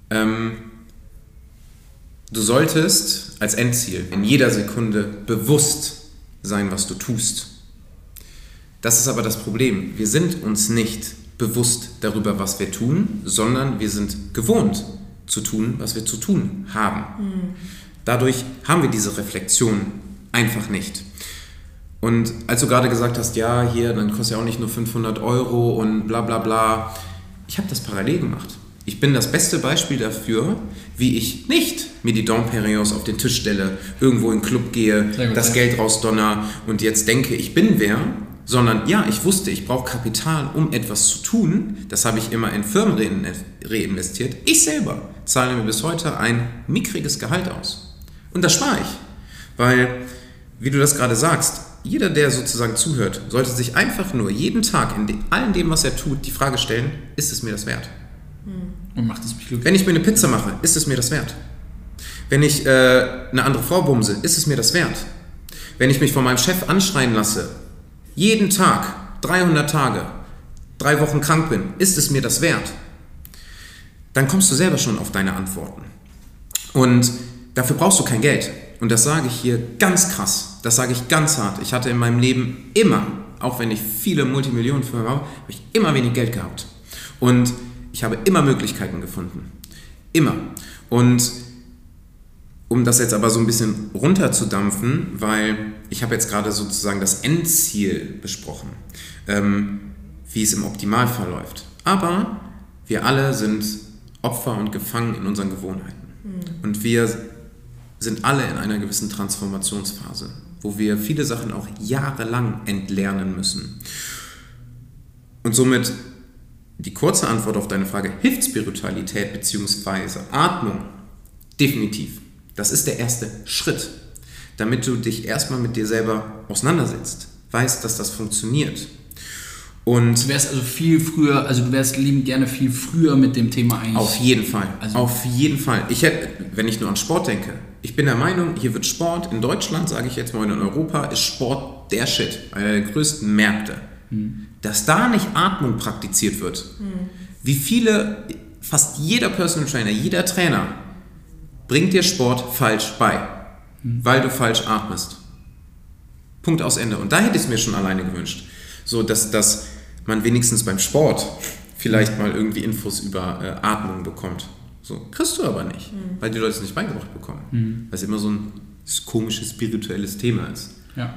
ähm, du solltest als Endziel in jeder Sekunde bewusst sein, was du tust. Das ist aber das Problem. Wir sind uns nicht bewusst darüber, was wir tun, sondern wir sind gewohnt zu tun, was wir zu tun haben. Dadurch haben wir diese Reflexion einfach nicht. Und als du gerade gesagt hast, ja, hier, dann kostet ja auch nicht nur 500 Euro und bla bla bla, ich habe das parallel gemacht. Ich bin das beste Beispiel dafür, wie ich nicht mir die Domperios auf den Tisch stelle, irgendwo in den Club gehe, das. Geld rausdonner und jetzt denke, ich bin wer, sondern ja, ich wusste, ich brauche Kapital, um etwas zu tun. Das habe ich immer in Firmen rein- reinvestiert. Ich selber zahle mir bis heute ein mickriges Gehalt aus. Und das spare ich. Weil, wie du das gerade sagst, jeder, der sozusagen zuhört, sollte sich einfach nur jeden Tag in de- allem dem, was er tut, die Frage stellen, ist es mir das wert? Und macht es mich glücklich. Wenn ich mir eine Pizza mache, ist es mir das wert? Wenn ich äh, eine andere Frau bumse, ist es mir das wert? Wenn ich mich von meinem Chef anschreien lasse, jeden Tag, 300 Tage, drei Wochen krank bin, ist es mir das wert? Dann kommst du selber schon auf deine Antworten. Und dafür brauchst du kein Geld. Und das sage ich hier ganz krass. Das sage ich ganz hart. Ich hatte in meinem Leben immer, auch wenn ich viele Multimillionenfirmen habe, habe ich immer wenig Geld gehabt. Und ich habe immer Möglichkeiten gefunden. Immer. Und um das jetzt aber so ein bisschen runterzudampfen, weil ich habe jetzt gerade sozusagen das Endziel besprochen, ähm, wie es im Optimalfall läuft. Aber wir alle sind Opfer und gefangen in unseren Gewohnheiten. Und wir sind alle in einer gewissen Transformationsphase, wo wir viele Sachen auch jahrelang entlernen müssen. Und somit die kurze Antwort auf deine Frage, hilft Spiritualität bzw. Atmung? Definitiv. Das ist der erste Schritt, damit du dich erstmal mit dir selber auseinandersetzt, weißt, dass das funktioniert. Und Du wärst also viel früher, also du wärst liebend gerne viel früher mit dem Thema eigentlich. Auf jeden Fall. Also- auf jeden Fall. Ich hätte, wenn ich nur an Sport denke, ich bin der Meinung, hier wird Sport in Deutschland, sage ich jetzt mal, in Europa ist Sport der Shit, einer der größten Märkte. Dass da nicht Atmung praktiziert wird. Wie viele, fast jeder Personal Trainer, jeder Trainer bringt dir Sport falsch bei, weil du falsch atmest. Punkt aus Ende. Und da hätte ich es mir schon alleine gewünscht. So, dass, dass man wenigstens beim Sport vielleicht mal irgendwie Infos über äh, Atmung bekommt. So, kriegst du aber nicht, weil die Leute es nicht beigebracht bekommen. Weil es immer so ein komisches spirituelles Thema ist. Ja.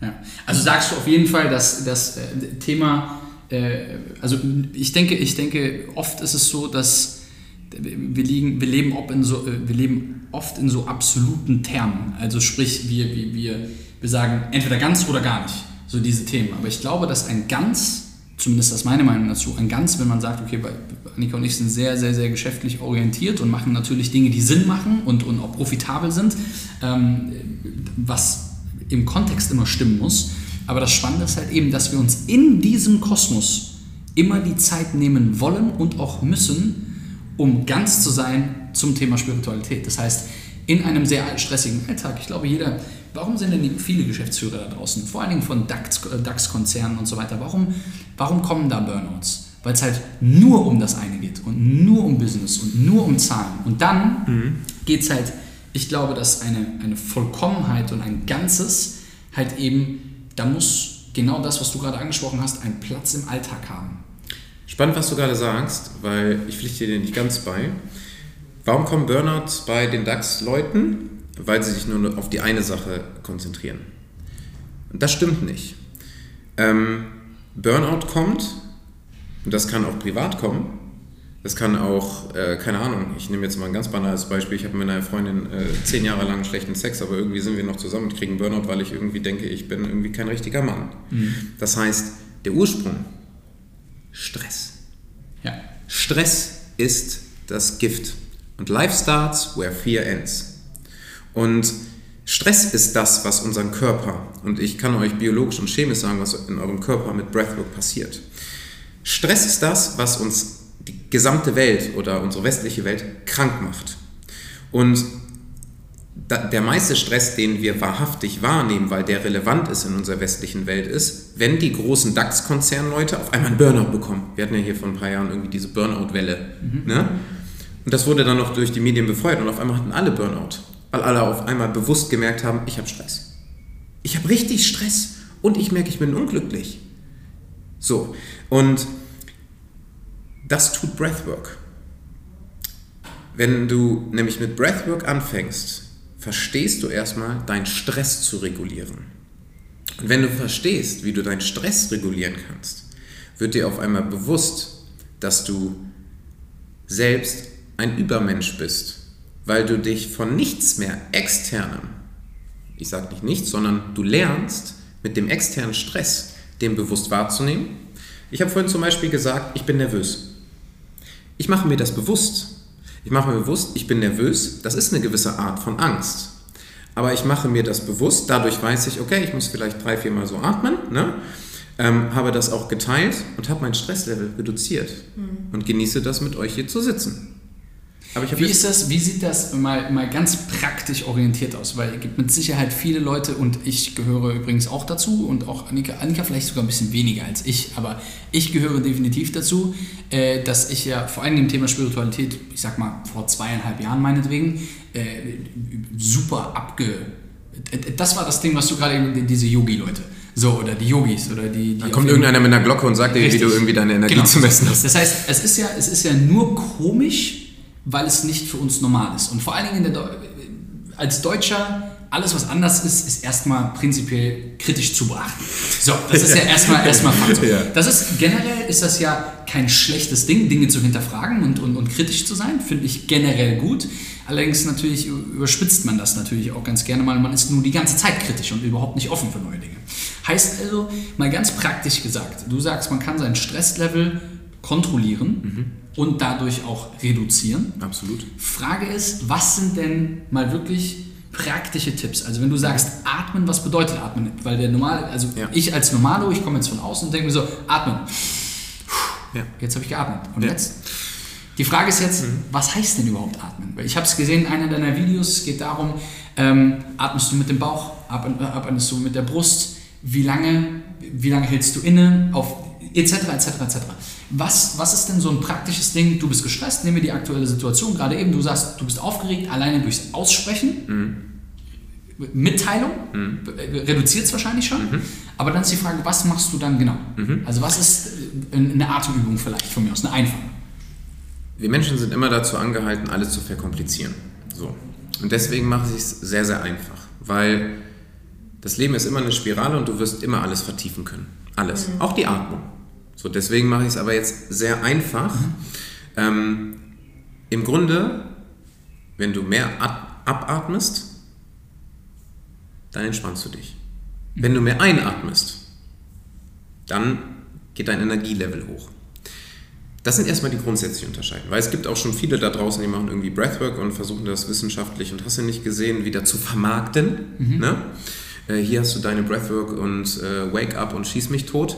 ja. Also sagst du auf jeden Fall, dass das äh, Thema, äh, also ich denke, ich denke, oft ist es so, dass wir, liegen, wir, leben, ob in so, äh, wir leben oft in so absoluten Termen. Also sprich, wir, wir, wir, sagen entweder ganz oder gar nicht, so diese Themen. Aber ich glaube, dass ein ganz, zumindest das ist meine Meinung dazu, ein ganz, wenn man sagt, okay, Annika und ich sind sehr, sehr, sehr geschäftlich orientiert und machen natürlich Dinge, die Sinn machen und, und auch profitabel sind, ähm, was im Kontext immer stimmen muss. Aber das Spannende ist halt eben, dass wir uns in diesem Kosmos immer die Zeit nehmen wollen und auch müssen, um ganz zu sein zum Thema Spiritualität. Das heißt, in einem sehr stressigen Alltag, ich glaube, jeder, warum sind denn viele Geschäftsführer da draußen, vor allen Dingen von DAX, äh, DAX-Konzernen und so weiter, warum, warum kommen da Burnouts? Weil es halt nur um das eine geht und nur um Business und nur um Zahlen. Und dann geht es halt, ich glaube, dass eine, eine Vollkommenheit und ein Ganzes halt eben, da muss genau das, was du gerade angesprochen hast, einen Platz im Alltag haben. Spannend, was du gerade sagst, weil ich pflichte dir nicht ganz bei. Warum kommen Burnouts bei den DAX-Leuten? Weil sie sich nur auf die eine Sache konzentrieren. Und das stimmt nicht. Ähm, Burnout kommt, und das kann auch privat kommen. Das kann auch, äh, keine Ahnung, ich nehme jetzt mal ein ganz banales Beispiel. Ich habe mit einer Freundin äh, zehn Jahre lang schlechten Sex, aber irgendwie sind wir noch zusammen und kriegen Burnout, weil ich irgendwie denke, ich bin irgendwie kein richtiger Mann. Das heißt, der Ursprung, Stress. Ja. Stress ist das Gift. Und life starts where fear ends. Und Stress ist das, was unseren Körper, und ich kann euch biologisch und chemisch sagen, was in eurem Körper mit Breathwork passiert. Stress ist das, was uns die gesamte Welt oder unsere westliche Welt krank macht. Und der meiste Stress, den wir wahrhaftig wahrnehmen, weil der relevant ist in unserer westlichen Welt, ist, wenn die großen DAX-Konzernleute auf einmal einen Burnout bekommen. Wir hatten ja hier vor ein paar Jahren irgendwie diese Burnout-Welle. Ne? Und das wurde dann noch durch die Medien befeuert und auf einmal hatten alle Burnout, weil alle auf einmal bewusst gemerkt haben, ich habe Stress. Ich habe richtig Stress und ich merke, ich bin unglücklich. So, und Das tut Breathwork. Wenn du nämlich mit Breathwork anfängst, verstehst du erstmal, deinen Stress zu regulieren. Und wenn du verstehst, wie du deinen Stress regulieren kannst, wird dir auf einmal bewusst, dass du selbst ein Übermensch bist, weil du dich von nichts mehr externem, ich sage nicht nichts, sondern du lernst mit dem externen Stress, den bewusst wahrzunehmen. Ich habe vorhin zum Beispiel gesagt, ich bin nervös. Ich mache mir das bewusst. Ich mache mir bewusst, ich bin nervös. Das ist eine gewisse Art von Angst. Aber ich mache mir das bewusst. Dadurch weiß ich, okay, ich muss vielleicht drei, vier Mal so atmen. Ne? Ähm, habe das auch geteilt und habe mein Stresslevel reduziert. Mhm. Und genieße das mit euch hier zu sitzen. Wie ist das, wie sieht das mal, mal ganz praktisch orientiert aus? Weil es gibt mit Sicherheit viele Leute und ich gehöre übrigens auch dazu und auch Annika, Annika vielleicht sogar ein bisschen weniger als ich, aber ich gehöre definitiv dazu, äh, dass ich ja vor allem im Thema Spiritualität, ich sag mal vor zweieinhalb Jahren meinetwegen, äh, super abge... Das war das Ding, was du gerade eben, diese Yogi-Leute so, oder die Yogis oder die. die da kommt irgendeiner mit einer Glocke und sagt dir, wie du irgendwie deine Energie genau. zu messen hast. Das heißt, es ist, ja, es ist ja nur komisch, weil es nicht für uns normal ist. Und vor allen Dingen De als Deutscher, alles was anders ist, ist erstmal prinzipiell kritisch zu beachten. So, das ist ja erstmal erstmal Fakt. Das ist generell ist das ja kein schlechtes Ding, Dinge zu hinterfragen und, und, und kritisch zu sein, finde ich generell gut. Allerdings natürlich überspitzt man das natürlich auch ganz gerne mal. Man ist nur die ganze Zeit kritisch und überhaupt nicht offen für neue Dinge. Heißt also, mal ganz praktisch gesagt, du sagst, man kann sein Stresslevel kontrollieren mhm. Und dadurch auch reduzieren. Absolut. Frage ist, was sind denn mal wirklich praktische Tipps? Also wenn du sagst, atmen, was bedeutet atmen? Weil der normale, also ja. ich als Normalo, ich komme jetzt von außen und denke mir so, atmen. Ja. Jetzt habe ich geatmet. Und ja. jetzt? Die Frage ist jetzt, mhm. was heißt denn überhaupt atmen? Weil ich habe es gesehen in einer deiner Videos, es geht darum, ähm, atmest du mit dem Bauch, atmest du mit der Brust, wie lange, wie lange hältst du inne, auf etc. etc. etc. Was, was ist denn so ein praktisches Ding? Du bist gestresst, nehmen wir die aktuelle Situation, gerade eben, du sagst, du bist aufgeregt, alleine durchs Aussprechen. Mhm. Mitteilung mhm. reduziert es wahrscheinlich schon, mhm. aber dann ist die Frage, was machst du dann genau? Mhm. Also was ist äh, eine Atemübung vielleicht von mir aus, eine einfache? Wir Menschen sind immer dazu angehalten, alles zu verkomplizieren. So. Und deswegen mache ich es sehr, sehr einfach, weil das Leben ist immer eine Spirale und du wirst immer alles vertiefen können. Alles. Mhm. Auch die Atmung. So, deswegen mache ich es aber jetzt sehr einfach. Mhm. Ähm, Im Grunde, wenn du mehr abatmest, dann entspannst du dich. Mhm. Wenn du mehr einatmest, dann geht dein Energielevel hoch. Das sind erstmal die grundsätzlichen Unterscheidungen, weil es gibt auch schon viele da draußen, die machen irgendwie Breathwork und versuchen das wissenschaftlich und hast du nicht gesehen, wieder zu vermarkten. Mhm. Ne? Äh, hier hast du deine Breathwork und äh, Wake Up und Schieß mich tot.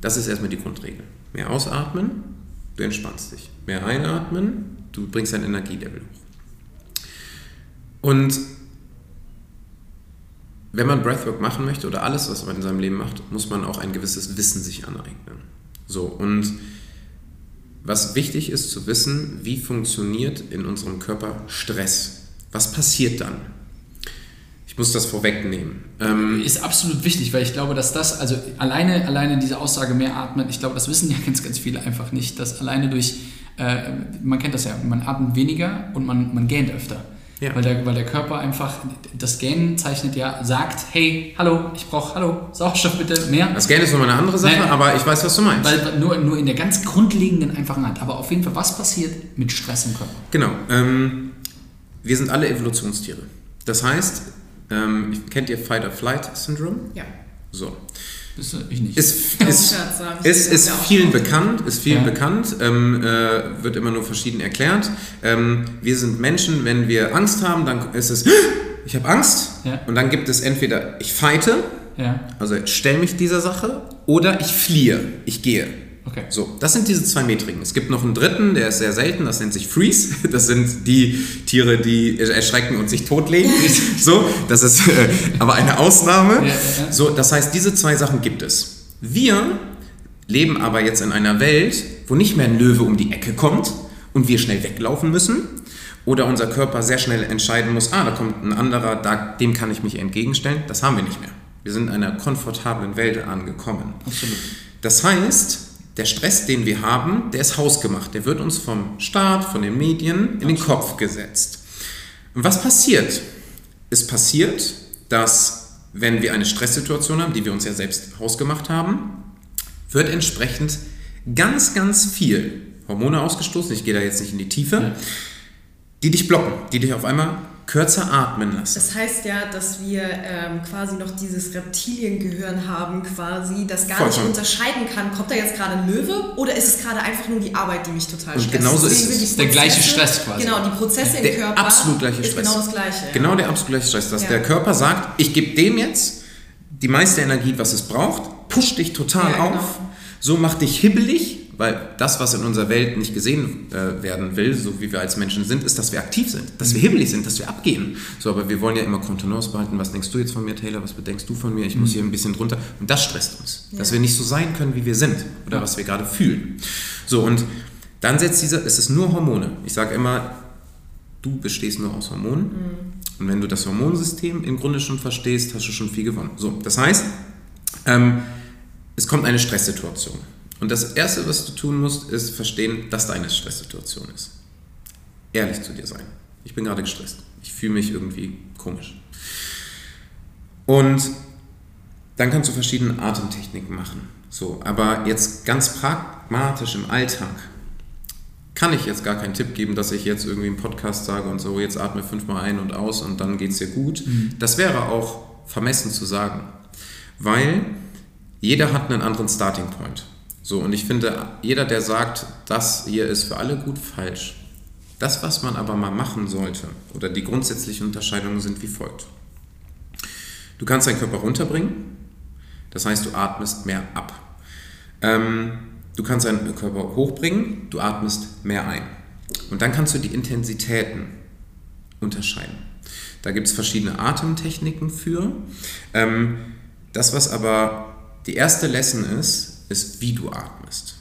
Das ist erstmal die Grundregel. Mehr ausatmen, du entspannst dich. Mehr einatmen, du bringst dein Energielevel hoch. Und wenn man Breathwork machen möchte oder alles, was man in seinem Leben macht, muss man auch ein gewisses Wissen sich aneignen. So, und was wichtig ist zu wissen, wie funktioniert in unserem Körper Stress? Was passiert dann? Muss das vorwegnehmen. Ähm ist absolut wichtig, weil ich glaube, dass das, also alleine, alleine diese Aussage mehr atmen, ich glaube, das wissen ja ganz, ganz viele einfach nicht, dass alleine durch, äh, man kennt das ja, man atmet weniger und man, man gähnt öfter. Ja. Weil, der, weil der Körper einfach, das Gähnen zeichnet ja, sagt, hey, hallo, ich brauche, hallo, Sauerstoff bitte, mehr. Das Gähnen ist nochmal eine andere Sache, Nein, aber ich weiß, was du meinst. Weil nur, nur in der ganz grundlegenden einfachen Art. Aber auf jeden Fall, was passiert mit Stress im Körper? Genau. Ähm, wir sind alle Evolutionstiere. Das heißt, ähm, kennt ihr Fight-or-Flight-Syndrom? Ja. So. Bist du, ich nicht. Ist, ist, ist, ist vielen bekannt, ist vielen ja. bekannt, ähm, äh, wird immer nur verschieden erklärt. Ähm, wir sind Menschen, wenn wir Angst haben, dann ist es, ich habe Angst. Ja. Und dann gibt es entweder, ich fighte, ja. also stelle mich dieser Sache, oder ich fliehe, ich gehe. Okay. So, das sind diese zwei Metriken. Es gibt noch einen dritten, der ist sehr selten, das nennt sich Freeze. Das sind die Tiere, die erschrecken und sich totlegen. so, das ist äh, aber eine Ausnahme. Ja, ja, ja. So, das heißt, diese zwei Sachen gibt es. Wir leben aber jetzt in einer Welt, wo nicht mehr ein Löwe um die Ecke kommt und wir schnell weglaufen müssen oder unser Körper sehr schnell entscheiden muss, ah, da kommt ein anderer, da, dem kann ich mich entgegenstellen. Das haben wir nicht mehr. Wir sind in einer komfortablen Welt angekommen. Absolut. Das heißt, der Stress, den wir haben, der ist hausgemacht. Der wird uns vom Staat, von den Medien in den Kopf gesetzt. Und was passiert? Es passiert, dass wenn wir eine Stresssituation haben, die wir uns ja selbst hausgemacht haben, wird entsprechend ganz, ganz viel Hormone ausgestoßen. Ich gehe da jetzt nicht in die Tiefe, ja. die dich blocken, die dich auf einmal kürzer atmen lassen. Das heißt ja, dass wir ähm, quasi noch dieses Reptiliengehirn haben, quasi, das gar Vollkommen. nicht unterscheiden kann, kommt da jetzt gerade ein Löwe oder ist es gerade einfach nur die Arbeit, die mich total stresst. Und genauso ist es. Prozesse, der gleiche Stress quasi. Genau, die Prozesse der im Körper absolut gleiche Stress. genau das gleiche. Ja. Genau der absolut gleiche Stress, dass ja. der Körper sagt, ich gebe dem jetzt die meiste Energie, was es braucht, pusht dich total ja, genau. auf, so macht dich hibbelig, weil das, was in unserer Welt nicht gesehen äh, werden will, so wie wir als Menschen sind, ist, dass wir aktiv sind, dass wir hibbelig sind, dass wir abgehen. So, aber wir wollen ja immer Kontenance behalten. Was denkst du jetzt von mir, Taylor? Was bedenkst du von mir? Ich muss hier ein bisschen drunter. Und das stresst uns, ja. dass wir nicht so sein können, wie wir sind oder ja. was wir gerade fühlen. So, und dann setzt dieser, es ist nur Hormone. Ich sage immer, du bestehst nur aus Hormonen. Mhm. Und wenn du das Hormonsystem im Grunde schon verstehst, hast du schon viel gewonnen. So, das heißt, ähm, es kommt eine Stresssituation. Und das Erste, was du tun musst, ist verstehen, dass da eine Stresssituation ist. Ehrlich zu dir sein. Ich bin gerade gestresst. Ich fühle mich irgendwie komisch. Und dann kannst du verschiedene Atemtechniken machen. So, aber jetzt ganz pragmatisch im Alltag kann ich jetzt gar keinen Tipp geben, dass ich jetzt irgendwie im Podcast sage und so, jetzt atme fünfmal ein und aus und dann geht es dir gut. Mhm. Das wäre auch vermessen zu sagen, weil jeder hat einen anderen Starting Point. So, und ich finde, jeder, der sagt, das hier ist für alle gut, falsch. Das, was man aber mal machen sollte, oder die grundsätzlichen Unterscheidungen sind wie folgt. Du kannst deinen Körper runterbringen, das heißt, du atmest mehr ab. Ähm, du kannst deinen Körper hochbringen, du atmest mehr ein. Und dann kannst du die Intensitäten unterscheiden. Da gibt es verschiedene Atemtechniken für. Ähm, das, was aber die erste Lesson ist, ist, wie du atmest.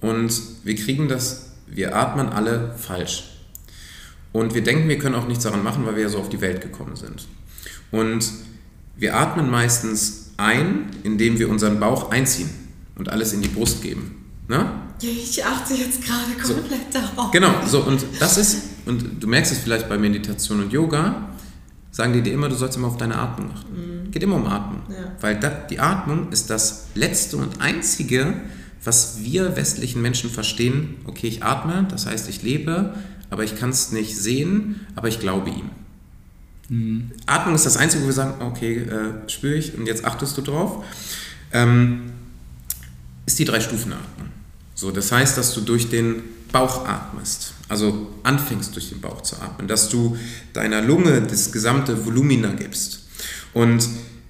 Und wir kriegen das, wir atmen alle falsch. Und wir denken, wir können auch nichts daran machen, weil wir ja so auf die Welt gekommen sind. Und wir atmen meistens ein, indem wir unseren Bauch einziehen und alles in die Brust geben. Ne? Ich achte jetzt gerade komplett so, darauf. Genau, so und das ist, und du merkst es vielleicht bei Meditation und Yoga, sagen die dir immer, du sollst immer auf deine Atmung achten. Mhm. Geht immer um Atmung. Ja. Weil da, die Atmung ist das letzte und einzige, was wir westlichen Menschen verstehen. Okay, ich atme, das heißt, ich lebe, aber ich kann es nicht sehen, aber ich glaube ihm. Mhm. Atmung ist das Einzige, wo wir sagen, okay, äh, spüre ich und jetzt achtest du drauf. Ähm, ist die Drei-Stufen-Atmung. So, das heißt, dass du durch den Bauch atmest, also anfängst durch den Bauch zu atmen, dass du deiner Lunge das gesamte Volumina gibst. Und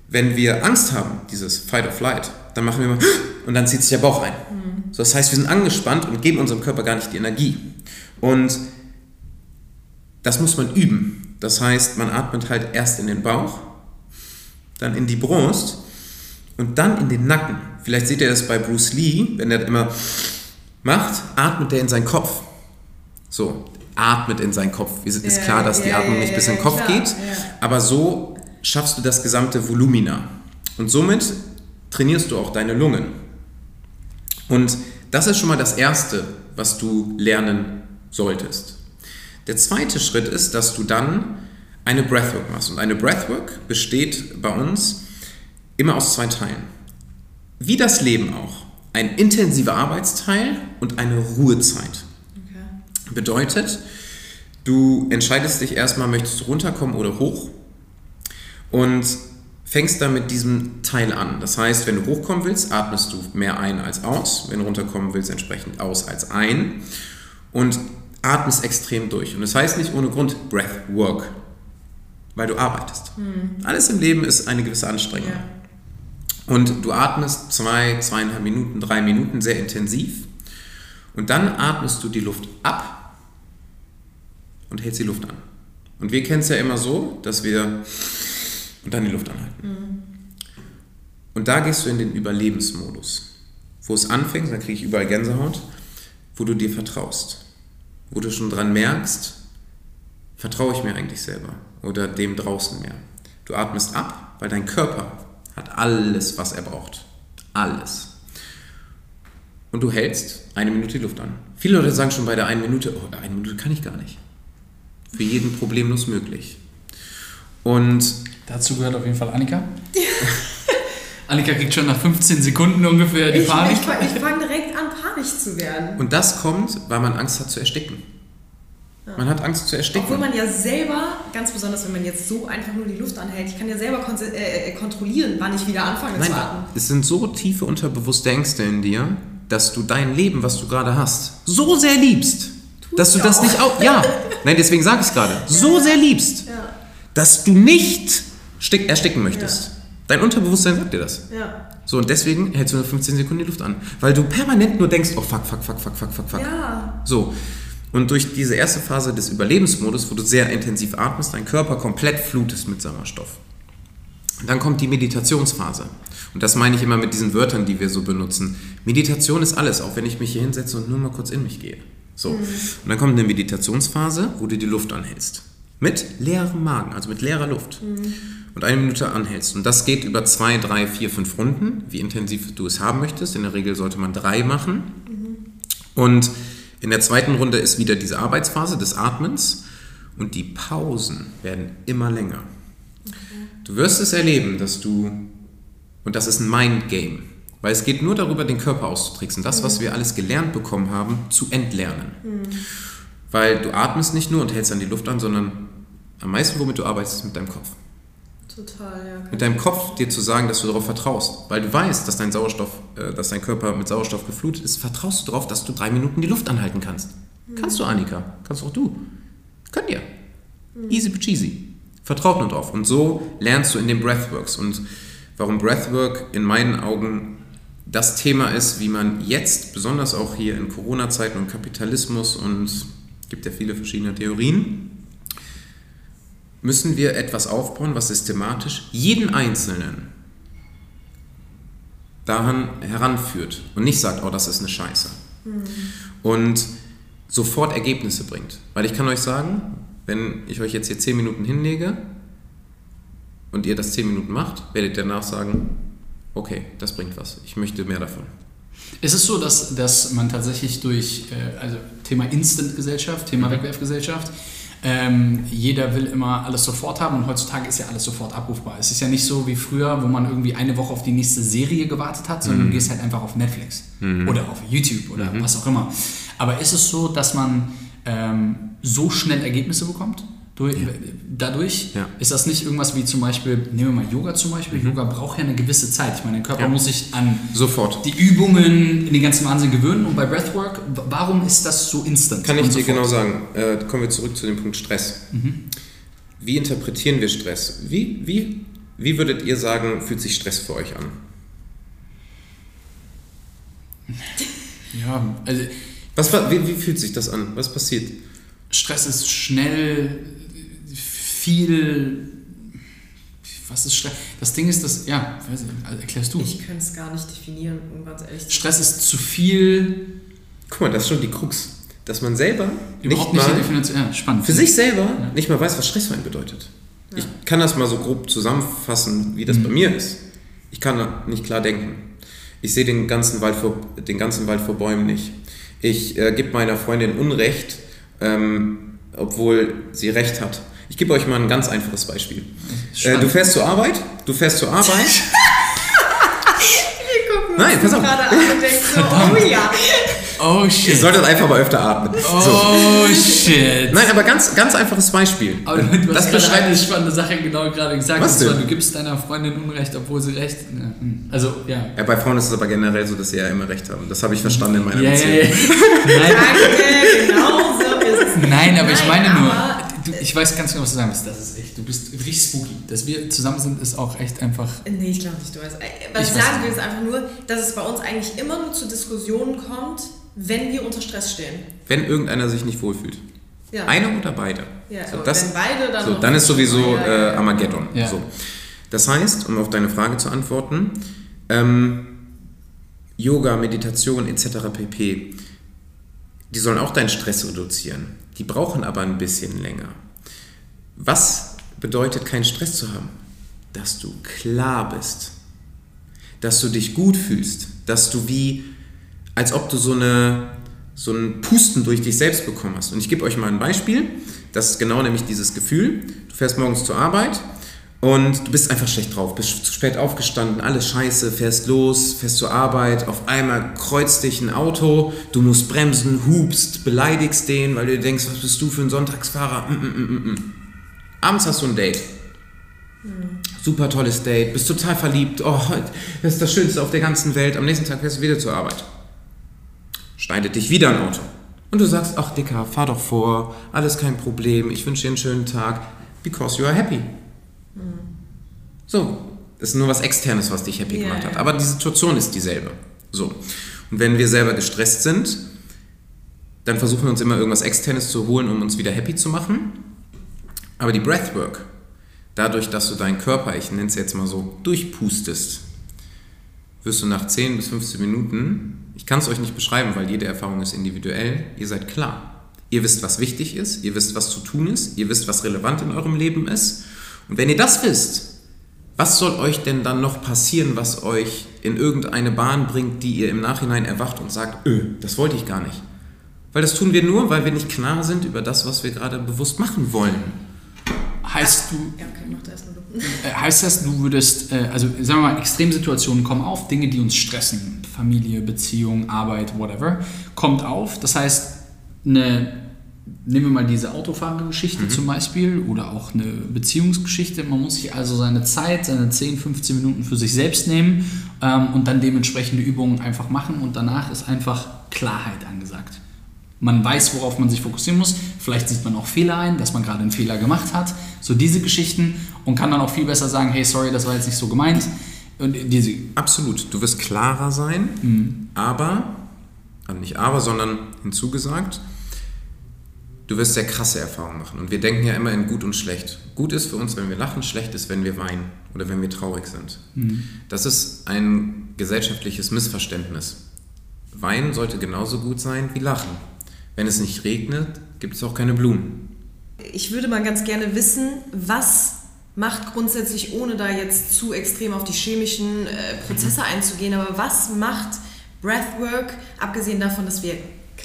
wenn wir Angst haben, dieses Fight or Flight, dann machen wir mal und dann zieht sich der Bauch ein. Mhm. So, das heißt, wir sind angespannt und geben unserem Körper gar nicht die Energie. Und das muss man üben. Das heißt, man atmet halt erst in den Bauch, dann in die Brust und dann in den Nacken. Vielleicht seht ihr das bei Bruce Lee, wenn er immer macht, atmet er in seinen Kopf. So, atmet in seinen Kopf. Ist ja, klar, dass ja, die Atmung nicht bis in den Kopf klar, geht, aber so schaffst du das gesamte Volumina. Und somit trainierst du auch deine Lungen. Und das ist schon mal das Erste, was du lernen solltest. Der zweite Schritt ist, dass du dann eine Breathwork machst. Und eine Breathwork besteht bei uns immer aus zwei Teilen. Wie das Leben auch ein intensiver Arbeitsteil und eine Ruhezeit. Okay. Bedeutet, du entscheidest dich erstmal, möchtest du runterkommen oder hoch und fängst dann mit diesem Teil an. Das heißt, wenn du hochkommen willst, atmest du mehr ein als aus. Wenn du runterkommen willst, entsprechend aus als ein. Und atmest extrem durch. Und das heißt nicht ohne Grund Breathwork, weil du arbeitest. Mhm. Alles im Leben ist eine gewisse Anstrengung. Ja. Und du atmest zwei, zweieinhalb Minuten, drei Minuten sehr intensiv. Und dann atmest du die Luft ab und hältst die Luft an. Und wir kennen es ja immer so, dass wir und dann die Luft anhalten. Mhm. Und da gehst du in den Überlebensmodus, wo es anfängt, da kriege ich überall Gänsehaut, wo du dir vertraust, wo du schon dran merkst, vertraue ich mir eigentlich selber oder dem draußen mehr. Du atmest ab, weil dein Körper hat alles, was er braucht. Alles. und du hältst eine Minute die Luft an. Viele Leute sagen schon bei der einen Minute, oh, eine Minute kann ich gar nicht. Für jeden problemlos möglich. Und Dazu gehört auf jeden Fall Annika. Annika kriegt schon nach 15 Sekunden ungefähr die Ich, Panik. ich, fang- ich fange direkt an, panisch zu werden. Und das kommt, weil man Angst hat zu ersticken. Man hat Angst zu ersticken. Obwohl man ja selber, ganz besonders wenn man jetzt so einfach nur die Luft anhält, ich kann ja selber kon äh, äh, kontrollieren, wann ich wieder anfange Nein, zu atmen. es sind so tiefe unterbewusste Ängste in dir, dass du dein Leben, was du gerade hast, so sehr liebst, dass du ich das auch. nicht auch. Ja, nein, deswegen sage ich es gerade. So sehr liebst, Ja, dass du nicht stick, ersticken möchtest. Dein Unterbewusstsein sagt dir das. ja. So, und deswegen hältst du nur 15 Sekunden die Luft an. Weil du permanent nur denkst, oh fuck, fuck, fuck, fuck, fuck, fuck, fuck. Ja. So. Und durch diese erste Phase des Überlebensmodus, wo du sehr intensiv atmest, dein Körper komplett flutest mit Sauerstoff. Und dann kommt die Meditationsphase. Und das meine ich immer mit diesen Wörtern, die wir so benutzen. Meditation ist alles, auch wenn ich mich hier hinsetze und nur mal kurz in mich gehe. So. Und dann kommt eine Meditationsphase, wo du die Luft anhältst. Mit leerem Magen, also mit leerer Luft. Und eine Minute anhältst. Und das geht über zwei, drei, vier, fünf Runden, wie intensiv du es haben möchtest. In der Regel sollte man drei machen. Und in der zweiten Runde ist wieder diese Arbeitsphase des Atmens und die Pausen werden immer länger. Du wirst es erleben, dass du, und das ist ein Mindgame, weil es geht nur darüber, den Körper auszutricksen, das, was wir alles gelernt bekommen haben, zu entlernen. Weil du atmest nicht nur und hältst dann die Luft an, sondern am meisten, womit du arbeitest, ist mit deinem Kopf Total, ja. mit deinem Kopf dir zu sagen, dass du darauf vertraust, weil du weißt, dass dein Sauerstoff, äh, dass dein Körper mit Sauerstoff geflutet ist, vertraust du darauf, dass du drei Minuten die Luft anhalten kannst. Kannst du, Annika? Kannst auch du? Könnt ihr. Easy peasy. Vertraut nur drauf. Und so lernst du in den Breathworks. Und warum Breathwork in meinen Augen das Thema ist, wie man jetzt, besonders auch hier in Corona-Zeiten und Kapitalismus und es gibt ja viele verschiedene Theorien, müssen wir etwas aufbauen, was systematisch jeden Einzelnen daran heranführt und nicht sagt, oh, das ist eine Scheiße. Und sofort Ergebnisse bringt. Weil ich kann euch sagen, wenn ich euch jetzt hier 10 Minuten hinlege und ihr das 10 Minuten macht, werdet ihr danach sagen, okay, das bringt was. Ich möchte mehr davon. Ist es so, dass, dass man tatsächlich durch, äh, also Thema Instant-Gesellschaft, Thema Mhm. Wegwerfgesellschaft, ähm, jeder will immer alles sofort haben und heutzutage ist ja alles sofort abrufbar. Es ist ja nicht so wie früher, wo man irgendwie eine Woche auf die nächste Serie gewartet hat, sondern Mhm. du gehst halt einfach auf Netflix oder auf YouTube oder was auch immer. Aber ist es so, dass man ähm, so schnell Ergebnisse bekommt? Durch, Dadurch Ja. ist das nicht irgendwas wie zum Beispiel, nehmen wir mal Yoga zum Beispiel. Yoga braucht ja eine gewisse Zeit. Ich meine, der Körper Mhm. Ja. muss sich an Sofort. die Übungen in den ganzen Wahnsinn gewöhnen. Und bei Breathwork, warum ist das so instant? Kann ich dir genau sagen. Äh, kommen wir zurück zu dem Punkt Stress. Wie interpretieren wir Stress? Wie, wie, wie würdet ihr sagen, fühlt sich Stress für euch an? Ja, also Was, wa- wie, wie fühlt sich das an? Was passiert? Stress ist schnell, viel. Was ist Stress? Das Ding ist, dass, ja, weiß nicht, also erklärst du. Ich könnte es gar nicht definieren, um ganz ehrlich zu Stress ist zu viel, Guck mal, das ist schon die Krux. Dass man selber überhaupt nicht nicht, mal. Ja, spannend. für sich selber nicht mal weiß, was Stress für einen bedeutet. Ich kann das mal so grob zusammenfassen, wie das bei mir ist. Ich kann nicht klar denken. Ich sehe den ganzen Wald vor, den ganzen Wald vor Bäumen nicht. Ich äh, gebe meiner Freundin Unrecht, ähm, obwohl sie Recht hat. Ich gebe euch mal ein ganz einfaches Beispiel. Äh, du fährst zur Arbeit, du fährst zur Arbeit. Wir gucken Nein, pass auf. gerade an und denken so, oh ja. Oh Ihr shit. solltet einfach mal öfter atmen. So. Oh shit. Nein, aber ganz, ganz einfaches Beispiel. Aber du, du das hast gerade beschreibt eine spannende Sache genau gerade gesagt. Was und zwar, du gibst deiner Freundin Unrecht, obwohl sie Recht. Ja, hm. Also, ja. Ja, bei Frauen ist es aber generell so, dass sie ja immer recht haben. Das habe ich verstanden in meiner ja, Beziehung. ja. Nein, Danke, genau so ist es. Nein, aber ich Nein, meine nur, aber- du, ich weiß ganz genau, was du sagen willst. Das ist echt, du bist richtig spooky. Dass wir zusammen sind, ist auch echt einfach. Nee, ich glaube nicht, du weißt. Was Ich sagen will, ist einfach nur, dass es bei uns eigentlich immer nur zu Diskussionen kommt, wenn wir unter Stress stehen. Wenn irgendeiner sich nicht wohlfühlt. Ja. Einer oder beide. Ja, so, aber das, wenn beide, dann so, dann ist sowieso ja. äh, Armageddon. Ja. So. Das heißt, um auf deine Frage zu antworten, ähm, Yoga, Meditation etc. pp. Die sollen auch deinen Stress reduzieren. Die brauchen aber ein bisschen länger. Was bedeutet keinen Stress zu haben? Dass du klar bist, dass du dich gut fühlst, dass du wie als ob du so, eine, so ein Pusten durch dich selbst bekommen hast. Und ich gebe euch mal ein Beispiel. Das ist genau nämlich dieses Gefühl. Du fährst morgens zur Arbeit und du bist einfach schlecht drauf, bist zu spät aufgestanden, alles scheiße, fährst los, fährst zur Arbeit, auf einmal kreuzt dich ein Auto, du musst bremsen, hupst, beleidigst den, weil du dir denkst, was bist du für ein Sonntagsfahrer? Mm, mm, mm, mm. Abends hast du ein Date. Super tolles Date, bist total verliebt, oh, das ist das Schönste auf der ganzen Welt. Am nächsten Tag fährst du wieder zur Arbeit. Schneidet dich wieder ein Auto. Und du sagst, ach Dicker, fahr doch vor, alles kein Problem, ich wünsche dir einen schönen Tag, because you are happy. So, ist nur was Externes, was dich happy Ja, gemacht hat. Aber die Situation ist dieselbe. So. Und wenn wir selber gestresst sind, dann versuchen wir uns immer irgendwas Externes zu holen, um uns wieder happy zu machen. Aber die Breathwork, dadurch, dass du deinen Körper, ich nenne es jetzt mal so, durchpustest, wirst du nach 10 bis 15 Minuten, ich kann es euch nicht beschreiben, weil jede Erfahrung ist individuell, ihr seid klar. Ihr wisst, was wichtig ist, ihr wisst, was zu tun ist, ihr wisst, was relevant in eurem Leben ist. Und wenn ihr das wisst, was soll euch denn dann noch passieren, was euch in irgendeine Bahn bringt, die ihr im Nachhinein erwacht und sagt, öh, das wollte ich gar nicht. Weil das tun wir nur, weil wir nicht klar sind über das, was wir gerade bewusst machen wollen. Heißt du, Ja, okay, mach da erst mal du. Äh, Heißt das, du würdest, äh, also sagen wir mal, Extremsituationen kommen auf, Dinge, die uns stressen, Familie, Beziehung, Arbeit, whatever, kommt auf. Das heißt, eine, nehmen wir mal diese Autofahrergeschichte zum Beispiel oder auch eine Beziehungsgeschichte. Man muss sich also seine Zeit, seine 10, 15 Minuten für sich selbst nehmen ähm, und dann dementsprechende Übungen einfach machen und danach ist einfach Klarheit angesagt. Man weiß, worauf man sich fokussieren muss. Vielleicht sieht man auch Fehler ein, dass man gerade einen Fehler gemacht hat. So diese Geschichten und kann dann auch viel besser sagen, hey, sorry, das war jetzt nicht so gemeint. Und diese, Absolut. Du wirst klarer sein, aber, also nicht aber, sondern hinzugesagt, du wirst sehr krasse Erfahrungen machen. Und wir denken ja immer in gut und schlecht. Gut ist für uns, wenn wir lachen, schlecht ist, wenn wir weinen oder wenn wir traurig sind. Das ist ein gesellschaftliches Missverständnis. Weinen sollte genauso gut sein wie Lachen. Wenn es nicht regnet, gibt es auch keine Blumen. Ich würde mal ganz gerne wissen, was macht grundsätzlich, ohne da jetzt zu extrem auf die chemischen äh, Prozesse einzugehen, aber was macht Breathwork, abgesehen davon, dass wir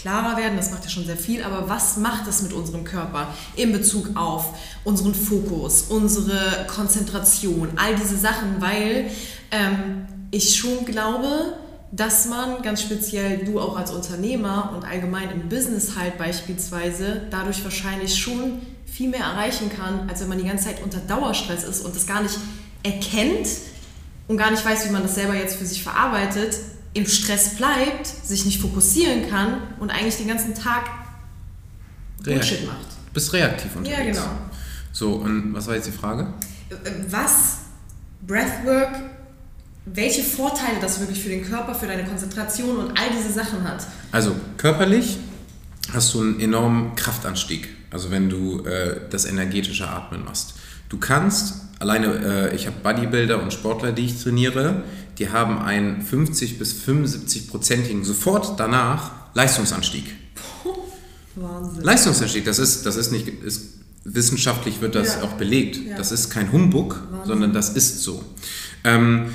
klarer werden, das macht ja schon sehr viel, aber was macht es mit unserem Körper in Bezug auf unseren Fokus, unsere Konzentration, all diese Sachen, weil ähm, ich schon glaube, dass man ganz speziell du auch als Unternehmer und allgemein im Business halt beispielsweise dadurch wahrscheinlich schon viel mehr erreichen kann, als wenn man die ganze Zeit unter Dauerstress ist und das gar nicht erkennt und gar nicht weiß, wie man das selber jetzt für sich verarbeitet, im Stress bleibt, sich nicht fokussieren kann und eigentlich den ganzen Tag Bullshit Reakt- macht. Bist reaktiv unterwegs. Ja, genau. So, und was war jetzt die Frage? Was Breathwork, welche Vorteile das wirklich für den Körper, für deine Konzentration und all diese Sachen hat. Also körperlich hast du einen enormen Kraftanstieg, also wenn du äh, das energetische Atmen machst. Du kannst, alleine, äh, ich habe Bodybuilder und Sportler, die ich trainiere, die haben einen 50 bis 75-prozentigen, sofort danach, Leistungsanstieg. Wahnsinn. Leistungsanstieg, das ist, das ist nicht, ist, wissenschaftlich wird das Ja. auch belegt. Ja. Das ist kein Humbug, sondern das ist so. Ähm,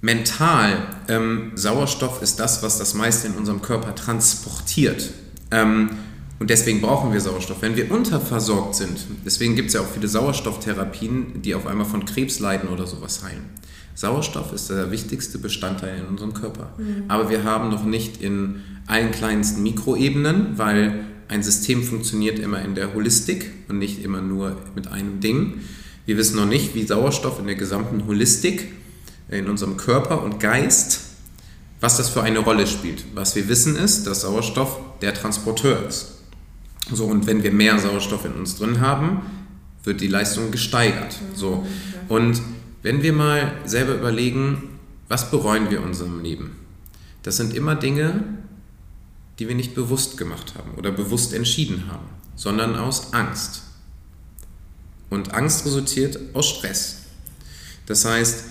mental, ähm, Sauerstoff ist das, was das meiste in unserem Körper transportiert. Ähm, und deswegen brauchen wir Sauerstoff. Wenn wir unterversorgt sind, deswegen gibt es ja auch viele Sauerstofftherapien, die auf einmal von Krebs leiden oder sowas heilen. Sauerstoff ist der wichtigste Bestandteil in unserem Körper. Aber wir haben noch nicht in allen kleinsten Mikroebenen, weil ein System funktioniert immer in der Holistik und nicht immer nur mit einem Ding. Wir wissen noch nicht, wie Sauerstoff in der gesamten Holistik, in unserem Körper und Geist, was das für eine Rolle spielt. Was wir wissen ist, dass Sauerstoff der Transporteur ist. So, und wenn wir mehr Sauerstoff in uns drin haben, wird die Leistung gesteigert. So. Und wenn wir mal selber überlegen, was bereuen wir in unserem Leben? Das sind immer Dinge, die wir nicht bewusst gemacht haben oder bewusst entschieden haben, sondern aus Angst. Und Angst resultiert aus Stress. Das heißt,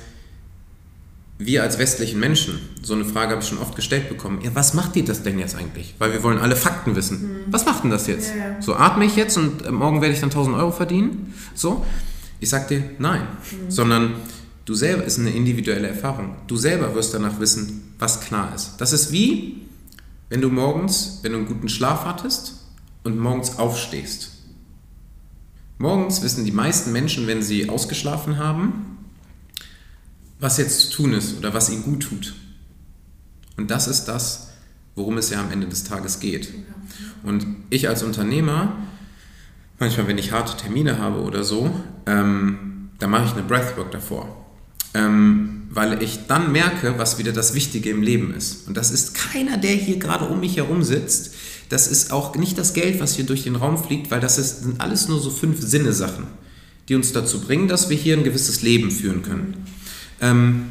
wir als westlichen Menschen, so eine Frage habe ich schon oft gestellt bekommen, ja, was macht dir das denn jetzt eigentlich? Weil wir wollen alle Fakten wissen. Was macht denn das jetzt? Ja, ja. So atme ich jetzt und äh, morgen werde ich dann 1000 Euro verdienen? So? Ich sag dir, nein. Sondern du selber ist eine individuelle Erfahrung. Du selber wirst danach wissen, was klar ist. Das ist wie, wenn du morgens, wenn du einen guten Schlaf hattest und morgens aufstehst. Morgens wissen die meisten Menschen, wenn sie ausgeschlafen haben, was jetzt zu tun ist oder was ihnen gut tut. Und das ist das, worum es ja am Ende des Tages geht. Und ich als Unternehmer, manchmal wenn ich harte Termine habe oder so, ähm, dann mache ich eine Breathwork davor. Ähm, weil ich dann merke, was wieder das Wichtige im Leben ist. Und das ist keiner, der hier gerade um mich herum sitzt. Das ist auch nicht das Geld, was hier durch den Raum fliegt, weil das ist, sind alles nur so fünf Sinnesachen, die uns dazu bringen, dass wir hier ein gewisses Leben führen können. Ähm,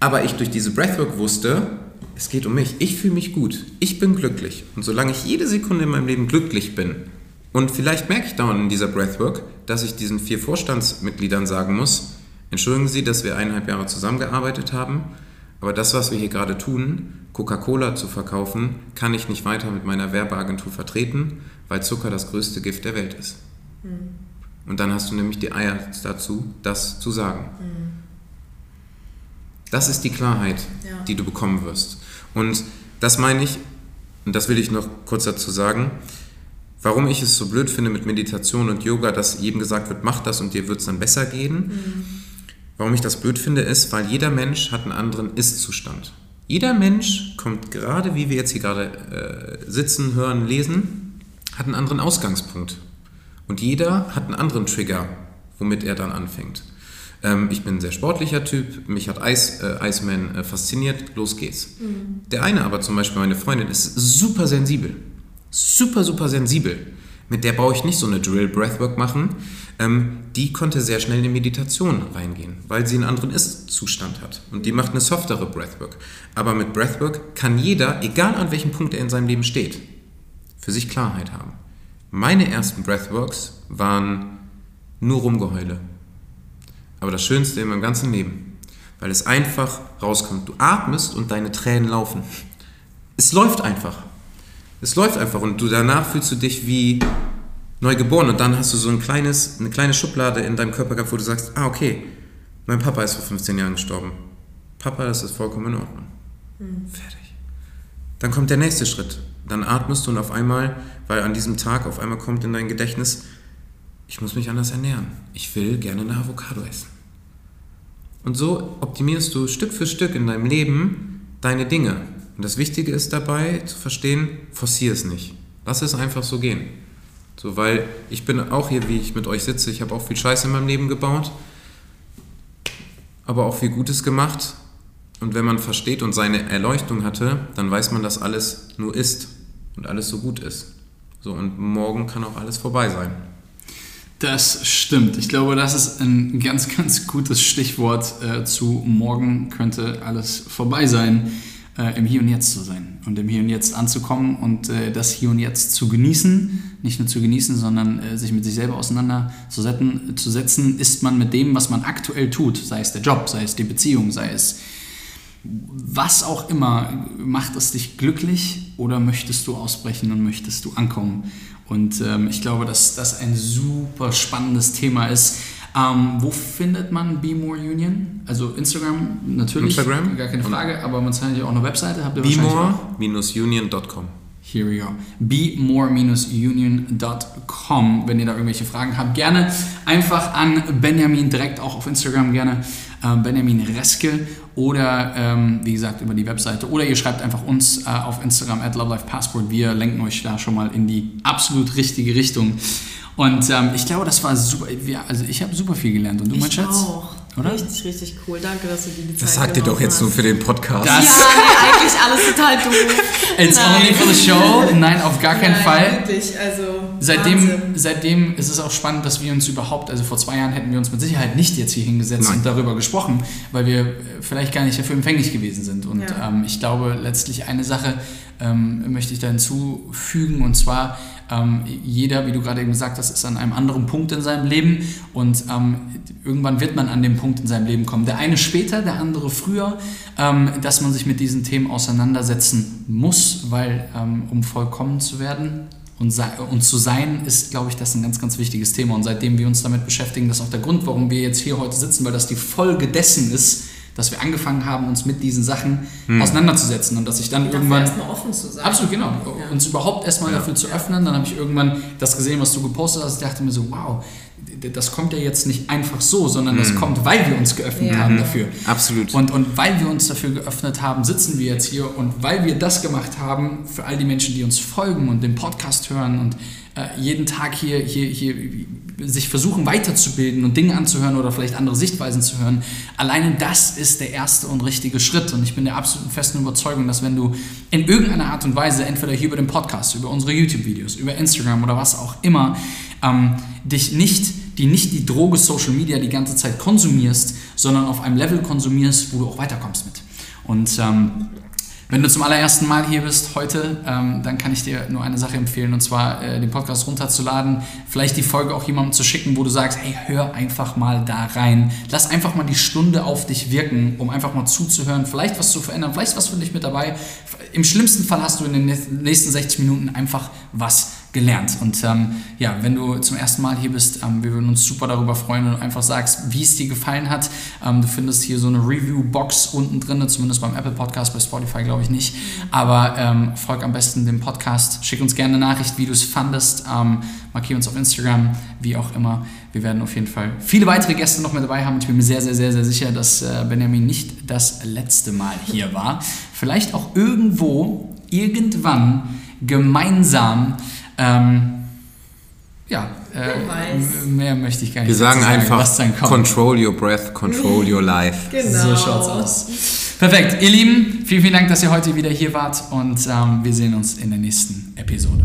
aber ich durch diese Breathwork wusste, es geht um mich. Ich fühle mich gut. Ich bin glücklich. Und solange ich jede Sekunde in meinem Leben glücklich bin, und vielleicht merke ich dauernd in dieser Breathwork, dass ich diesen vier Vorstandsmitgliedern sagen muss, entschuldigen Sie, dass wir eineinhalb Jahre zusammengearbeitet haben, aber das, was wir hier gerade tun, Coca-Cola zu verkaufen, kann ich nicht weiter mit meiner Werbeagentur vertreten, weil Zucker das größte Gift der Welt ist. Mhm. Und dann hast du nämlich die Eier dazu, das zu sagen. Mhm. Das ist die Klarheit, ja. die du bekommen wirst. Und das meine ich, und das will ich noch kurz dazu sagen, warum ich es so blöd finde mit Meditation und Yoga, dass jedem gesagt wird, mach das und dir wird es dann besser gehen. Mhm. Warum ich das blöd finde, ist, weil jeder Mensch hat einen anderen Ist-Zustand. Jeder Mensch kommt gerade, wie wir jetzt hier gerade äh, sitzen, hören, lesen, hat einen anderen Ausgangspunkt. Und jeder hat einen anderen Trigger, womit er dann anfängt. Ähm, ich bin ein sehr sportlicher Typ, mich hat Ice, äh, Iceman äh, fasziniert, los geht's. Mhm. Der eine aber zum Beispiel, meine Freundin, ist super sensibel. Super, super sensibel. Mit der brauche ich nicht so eine Drill Breathwork machen. Ähm, die konnte sehr schnell in Meditation reingehen, weil sie einen anderen Ist-Zustand hat. Und die macht eine softere Breathwork. Aber mit Breathwork kann jeder, egal an welchem Punkt er in seinem Leben steht, für sich Klarheit haben. Meine ersten Breathworks waren nur Rumgeheule. Aber das Schönste in meinem ganzen Leben, weil es einfach rauskommt. Du atmest und deine Tränen laufen. Es läuft einfach. Es läuft einfach und du danach fühlst du dich wie neu geboren und dann hast du so ein kleines, eine kleine Schublade in deinem Körper gehabt, wo du sagst, ah okay, mein Papa ist vor 15 Jahren gestorben. Papa, das ist vollkommen in Ordnung. Mhm. Fertig. Dann kommt der nächste Schritt. Dann atmest du und auf einmal, weil an diesem Tag auf einmal kommt in dein Gedächtnis, ich muss mich anders ernähren. Ich will gerne eine Avocado essen. Und so optimierst du Stück für Stück in deinem Leben deine Dinge. Und das Wichtige ist dabei zu verstehen, forcier es nicht. Lass es einfach so gehen. So, weil ich bin auch hier, wie ich mit euch sitze, ich habe auch viel Scheiße in meinem Leben gebaut, aber auch viel Gutes gemacht. Und wenn man versteht und seine Erleuchtung hatte, dann weiß man, dass alles nur ist und alles so gut ist. So, und morgen kann auch alles vorbei sein. Das stimmt. Ich glaube, das ist ein ganz, ganz gutes Stichwort äh, zu morgen könnte alles vorbei sein, äh, im Hier und Jetzt zu sein und im Hier und Jetzt anzukommen und äh, das Hier und Jetzt zu genießen. Nicht nur zu genießen, sondern äh, sich mit sich selber auseinanderzusetzen. Zu setzen, ist man mit dem, was man aktuell tut, sei es der Job, sei es die Beziehung, sei es was auch immer, macht es dich glücklich oder möchtest du ausbrechen und möchtest du ankommen? Und ähm, ich glaube, dass das ein super spannendes Thema ist. Ähm, wo findet man Be More Union? Also Instagram natürlich, Instagram. gar keine Frage, aber man zeigt ja auch eine Webseite. Habt ihr Bemore-union.com Here we go. Be-more-union.com. Wenn ihr da irgendwelche Fragen habt, gerne einfach an Benjamin direkt auch auf Instagram gerne. Äh, Benjamin Reske oder ähm, wie gesagt über die Webseite oder ihr schreibt einfach uns äh, auf Instagram at lovelifepassport. Wir lenken euch da schon mal in die absolut richtige Richtung. Und ähm, ich glaube, das war super. Also ich habe super viel gelernt. Und du, mein Schatz? Auch. Oder? Richtig, richtig cool. Danke, dass du dir die Zeit Das sagt ihr doch jetzt hast. nur für den Podcast. Das ja, nee, eigentlich alles total doof. It's Nein. only for the show. Nein, auf gar keinen Nein, Fall. Wirklich, also seitdem, seitdem ist es auch spannend, dass wir uns überhaupt, also vor zwei Jahren hätten wir uns mit Sicherheit nicht jetzt hier hingesetzt Nein. und darüber gesprochen, weil wir vielleicht gar nicht dafür empfänglich gewesen sind. Und ja. ähm, ich glaube, letztlich eine Sache ähm, möchte ich da hinzufügen und zwar, ähm, jeder, wie du gerade eben gesagt hast, ist an einem anderen Punkt in seinem Leben und ähm, irgendwann wird man an dem Punkt in seinem Leben kommen. Der eine später, der andere früher, ähm, dass man sich mit diesen Themen auseinandersetzen muss, weil ähm, um vollkommen zu werden und, und zu sein, ist, glaube ich, das ein ganz, ganz wichtiges Thema. Und seitdem wir uns damit beschäftigen, das ist auch der Grund, warum wir jetzt hier heute sitzen, weil das die Folge dessen ist, dass wir angefangen haben, uns mit diesen Sachen auseinanderzusetzen und dass ich dann Dafür irgendwann erstmal offen zu sein. Absolut, genau. Uns überhaupt erstmal Ja. dafür zu öffnen. Dann habe ich irgendwann das gesehen, was du gepostet hast. Ich dachte mir so, wow, das kommt ja jetzt nicht einfach so, sondern das kommt, weil wir uns geöffnet Ja. haben dafür. Absolut. Und, und weil wir uns dafür geöffnet haben, sitzen wir jetzt hier. Und weil wir das gemacht haben, für all die Menschen, die uns folgen und den Podcast hören und äh, jeden Tag hier, hier, hier sich versuchen weiterzubilden und Dinge anzuhören oder vielleicht andere Sichtweisen zu hören, alleine das ist der erste und richtige Schritt. Und ich bin der absoluten festen Überzeugung, dass wenn du in irgendeiner Art und Weise, entweder hier über den Podcast, über unsere YouTube-Videos, über Instagram oder was auch immer, ähm, dich nicht, die nicht die Droge Social Media die ganze Zeit konsumierst, sondern auf einem Level konsumierst, wo du auch weiterkommst mit. Und ähm, wenn du zum allerersten Mal hier bist heute, ähm, dann kann ich dir nur eine Sache empfehlen und zwar äh, den Podcast runterzuladen, vielleicht die Folge auch jemandem zu schicken, wo du sagst, hey, hör einfach mal da rein, lass einfach mal die Stunde auf dich wirken, um einfach mal zuzuhören, vielleicht was zu verändern, vielleicht was für dich mit dabei. Im schlimmsten Fall hast du in den nächsten 60 Minuten einfach was gelernt. Und ähm, ja, wenn du zum ersten Mal hier bist, ähm, wir würden uns super darüber freuen, wenn du einfach sagst, wie es dir gefallen hat. Ähm, du findest hier so eine Review-Box unten drin, zumindest beim Apple Podcast, bei Spotify glaube ich nicht. Aber ähm, folg am besten dem Podcast, schick uns gerne eine Nachricht, wie du es fandest, ähm, markier uns auf Instagram, wie auch immer. Wir werden auf jeden Fall viele weitere Gäste noch mit dabei haben. Ich bin mir sehr, sehr, sehr, sehr sicher, dass äh, Benjamin nicht das letzte Mal hier war. Vielleicht auch irgendwo, irgendwann gemeinsam ähm, ja, äh, mehr möchte ich gar nicht Wir sagen dazu einfach, was dann kommt. control your breath, control your life. Genau. So schaut's aus. Perfekt, ihr Lieben, vielen, vielen Dank, dass ihr heute wieder hier wart und ähm, wir sehen uns in der nächsten Episode.